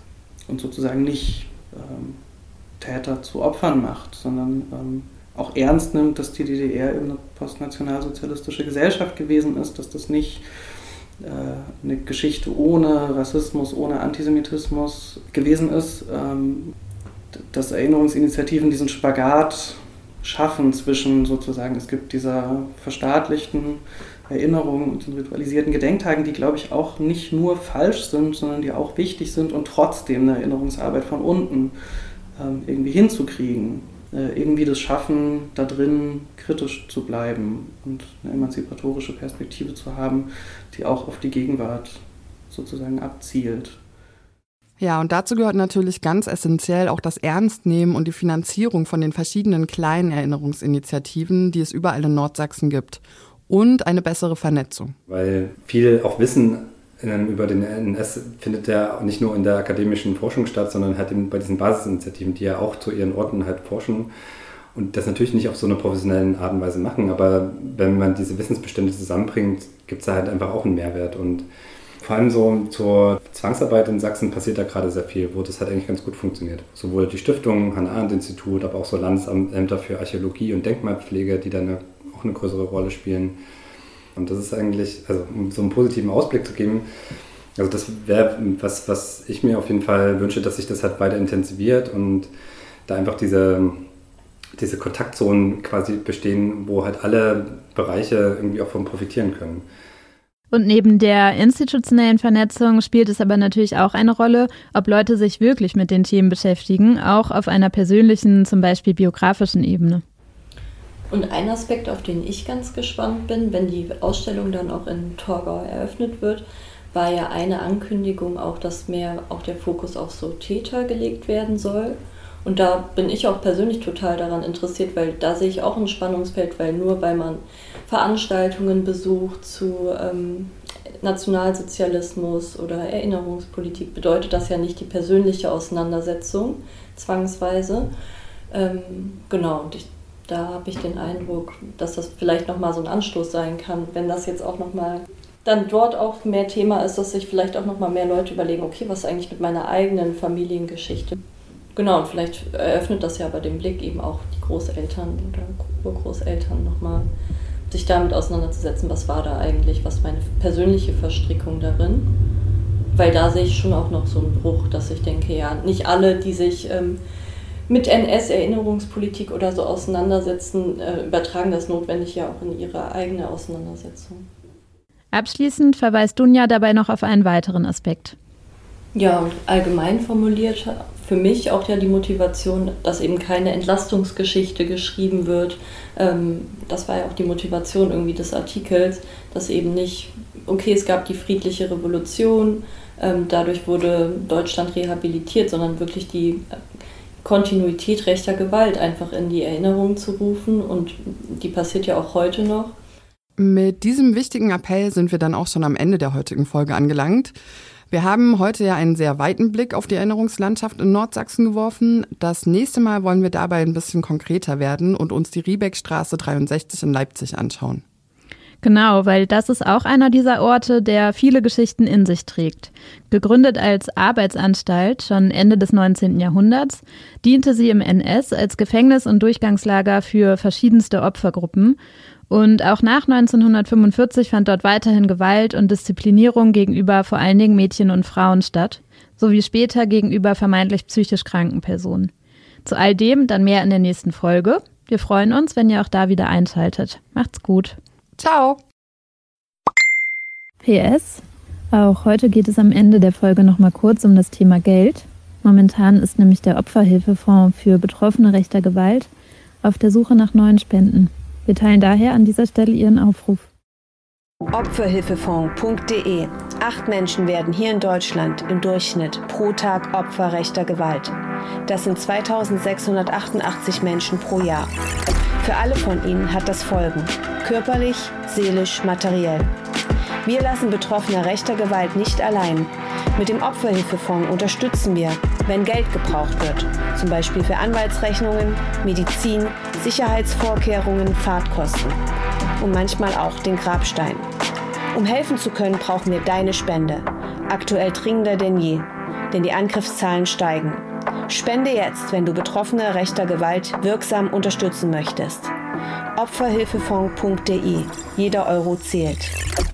B: und sozusagen nicht ähm, Täter zu Opfern macht, sondern ähm, auch ernst nimmt, dass die DDR eben eine postnationalsozialistische Gesellschaft gewesen ist, dass das nicht äh, eine Geschichte ohne Rassismus, ohne Antisemitismus gewesen ist, ähm, dass Erinnerungsinitiativen diesen Spagat schaffen zwischen sozusagen, es gibt dieser verstaatlichten Erinnerungen und den ritualisierten Gedenktagen, die, glaube ich, auch nicht nur falsch sind, sondern die auch wichtig sind und trotzdem eine Erinnerungsarbeit von unten ähm, irgendwie hinzukriegen. Äh, irgendwie das Schaffen, da drin kritisch zu bleiben und eine emanzipatorische Perspektive zu haben, die auch auf die Gegenwart sozusagen abzielt.
D: Ja, und dazu gehört natürlich ganz essentiell auch das Ernstnehmen und die Finanzierung von den verschiedenen kleinen Erinnerungsinitiativen, die es überall in Nordsachsen gibt. Und eine bessere Vernetzung.
H: Weil viel auch Wissen über den NS findet ja nicht nur in der akademischen Forschung statt, sondern halt bei diesen Basisinitiativen, die ja auch zu ihren Orten halt forschen und das natürlich nicht auf so eine professionellen Art und Weise machen, aber wenn man diese Wissensbestände zusammenbringt, gibt es da halt einfach auch einen Mehrwert und vor allem so zur Zwangsarbeit in Sachsen passiert da gerade sehr viel, wo das halt eigentlich ganz gut funktioniert. Sowohl die Stiftung, Hannah-Arendt-Institut, aber auch so Landesämter für Archäologie und Denkmalpflege, die da eine, auch eine größere Rolle spielen. Und das ist eigentlich, also um so einen positiven Ausblick zu geben, also das wäre was, was ich mir auf jeden Fall wünsche, dass sich das halt weiter intensiviert und da einfach diese, diese Kontaktzonen quasi bestehen, wo halt alle Bereiche irgendwie auch von profitieren können.
E: Und neben der institutionellen Vernetzung spielt es aber natürlich auch eine Rolle, ob Leute sich wirklich mit den Themen beschäftigen, auch auf einer persönlichen, zum Beispiel biografischen Ebene.
C: Und ein Aspekt, auf den ich ganz gespannt bin, wenn die Ausstellung dann auch in Torgau eröffnet wird, war ja eine Ankündigung auch, dass mehr auch der Fokus auf so Täter gelegt werden soll. Und da bin ich auch persönlich total daran interessiert, weil da sehe ich auch ein Spannungsfeld, weil nur weil man Veranstaltungen besucht zu ähm, Nationalsozialismus oder Erinnerungspolitik, bedeutet das ja nicht die persönliche Auseinandersetzung zwangsweise. Ähm, genau, und ich da habe ich den Eindruck, dass das vielleicht nochmal so ein Anstoß sein kann, wenn das jetzt auch nochmal dann dort auch mehr Thema ist, dass sich vielleicht auch nochmal mehr Leute überlegen, okay, was ist eigentlich mit meiner eigenen Familiengeschichte? Genau, und vielleicht eröffnet das ja bei dem Blick eben auch die Großeltern oder Urgroßeltern nochmal, sich damit auseinanderzusetzen, was war da eigentlich, was meine persönliche Verstrickung darin. Weil da sehe ich schon auch noch so einen Bruch, dass ich denke, ja, nicht alle, die sich ähm, mit NS-Erinnerungspolitik oder so auseinandersetzen, äh, übertragen das notwendig ja auch in ihre eigene Auseinandersetzung.
E: Abschließend verweist Dunja dabei noch auf einen weiteren Aspekt.
C: Ja, und allgemein formuliert für mich auch ja die Motivation, dass eben keine Entlastungsgeschichte geschrieben wird. Ähm, das war ja auch die Motivation irgendwie des Artikels, dass eben nicht, okay, es gab die friedliche Revolution, ähm, dadurch wurde Deutschland rehabilitiert, sondern wirklich die Kontinuität rechter Gewalt einfach in die Erinnerung zu rufen und die passiert ja auch heute noch.
D: Mit diesem wichtigen Appell sind wir dann auch schon am Ende der heutigen Folge angelangt. Wir haben heute ja einen sehr weiten Blick auf die Erinnerungslandschaft in Nordsachsen geworfen. Das nächste Mal wollen wir dabei ein bisschen konkreter werden und uns die Riebeckstraße 63 in Leipzig anschauen.
E: Genau, weil das ist auch einer dieser Orte, der viele Geschichten in sich trägt. Gegründet als Arbeitsanstalt schon Ende des 19. Jahrhunderts, diente sie im NS als Gefängnis und Durchgangslager für verschiedenste Opfergruppen. Und auch nach 1945 fand dort weiterhin Gewalt und Disziplinierung gegenüber vor allen Dingen Mädchen und Frauen statt, sowie später gegenüber vermeintlich psychisch kranken Personen. Zu all dem dann mehr in der nächsten Folge. Wir freuen uns, wenn ihr auch da wieder einschaltet. Macht's gut.
D: Ciao.
E: PS. Auch heute geht es am Ende der Folge nochmal kurz um das Thema Geld. Momentan ist nämlich der Opferhilfefonds für Betroffene rechter Gewalt auf der Suche nach neuen Spenden. Wir teilen daher an dieser Stelle Ihren Aufruf.
I: Opferhilfefonds.de. Acht Menschen werden hier in Deutschland im Durchschnitt pro Tag Opfer rechter Gewalt. Das sind 2688 Menschen pro Jahr. Für alle von ihnen hat das Folgen. Körperlich, seelisch, materiell. Wir lassen Betroffene rechter Gewalt nicht allein. Mit dem Opferhilfefonds unterstützen wir, wenn Geld gebraucht wird, zum Beispiel für Anwaltsrechnungen, Medizin, Sicherheitsvorkehrungen, Fahrtkosten und manchmal auch den Grabstein. Um helfen zu können, brauchen wir deine Spende. Aktuell dringender denn je, denn die Angriffszahlen steigen. Spende jetzt, wenn du Betroffene rechter Gewalt wirksam unterstützen möchtest. Opferhilfefonds.de. Jeder Euro zählt.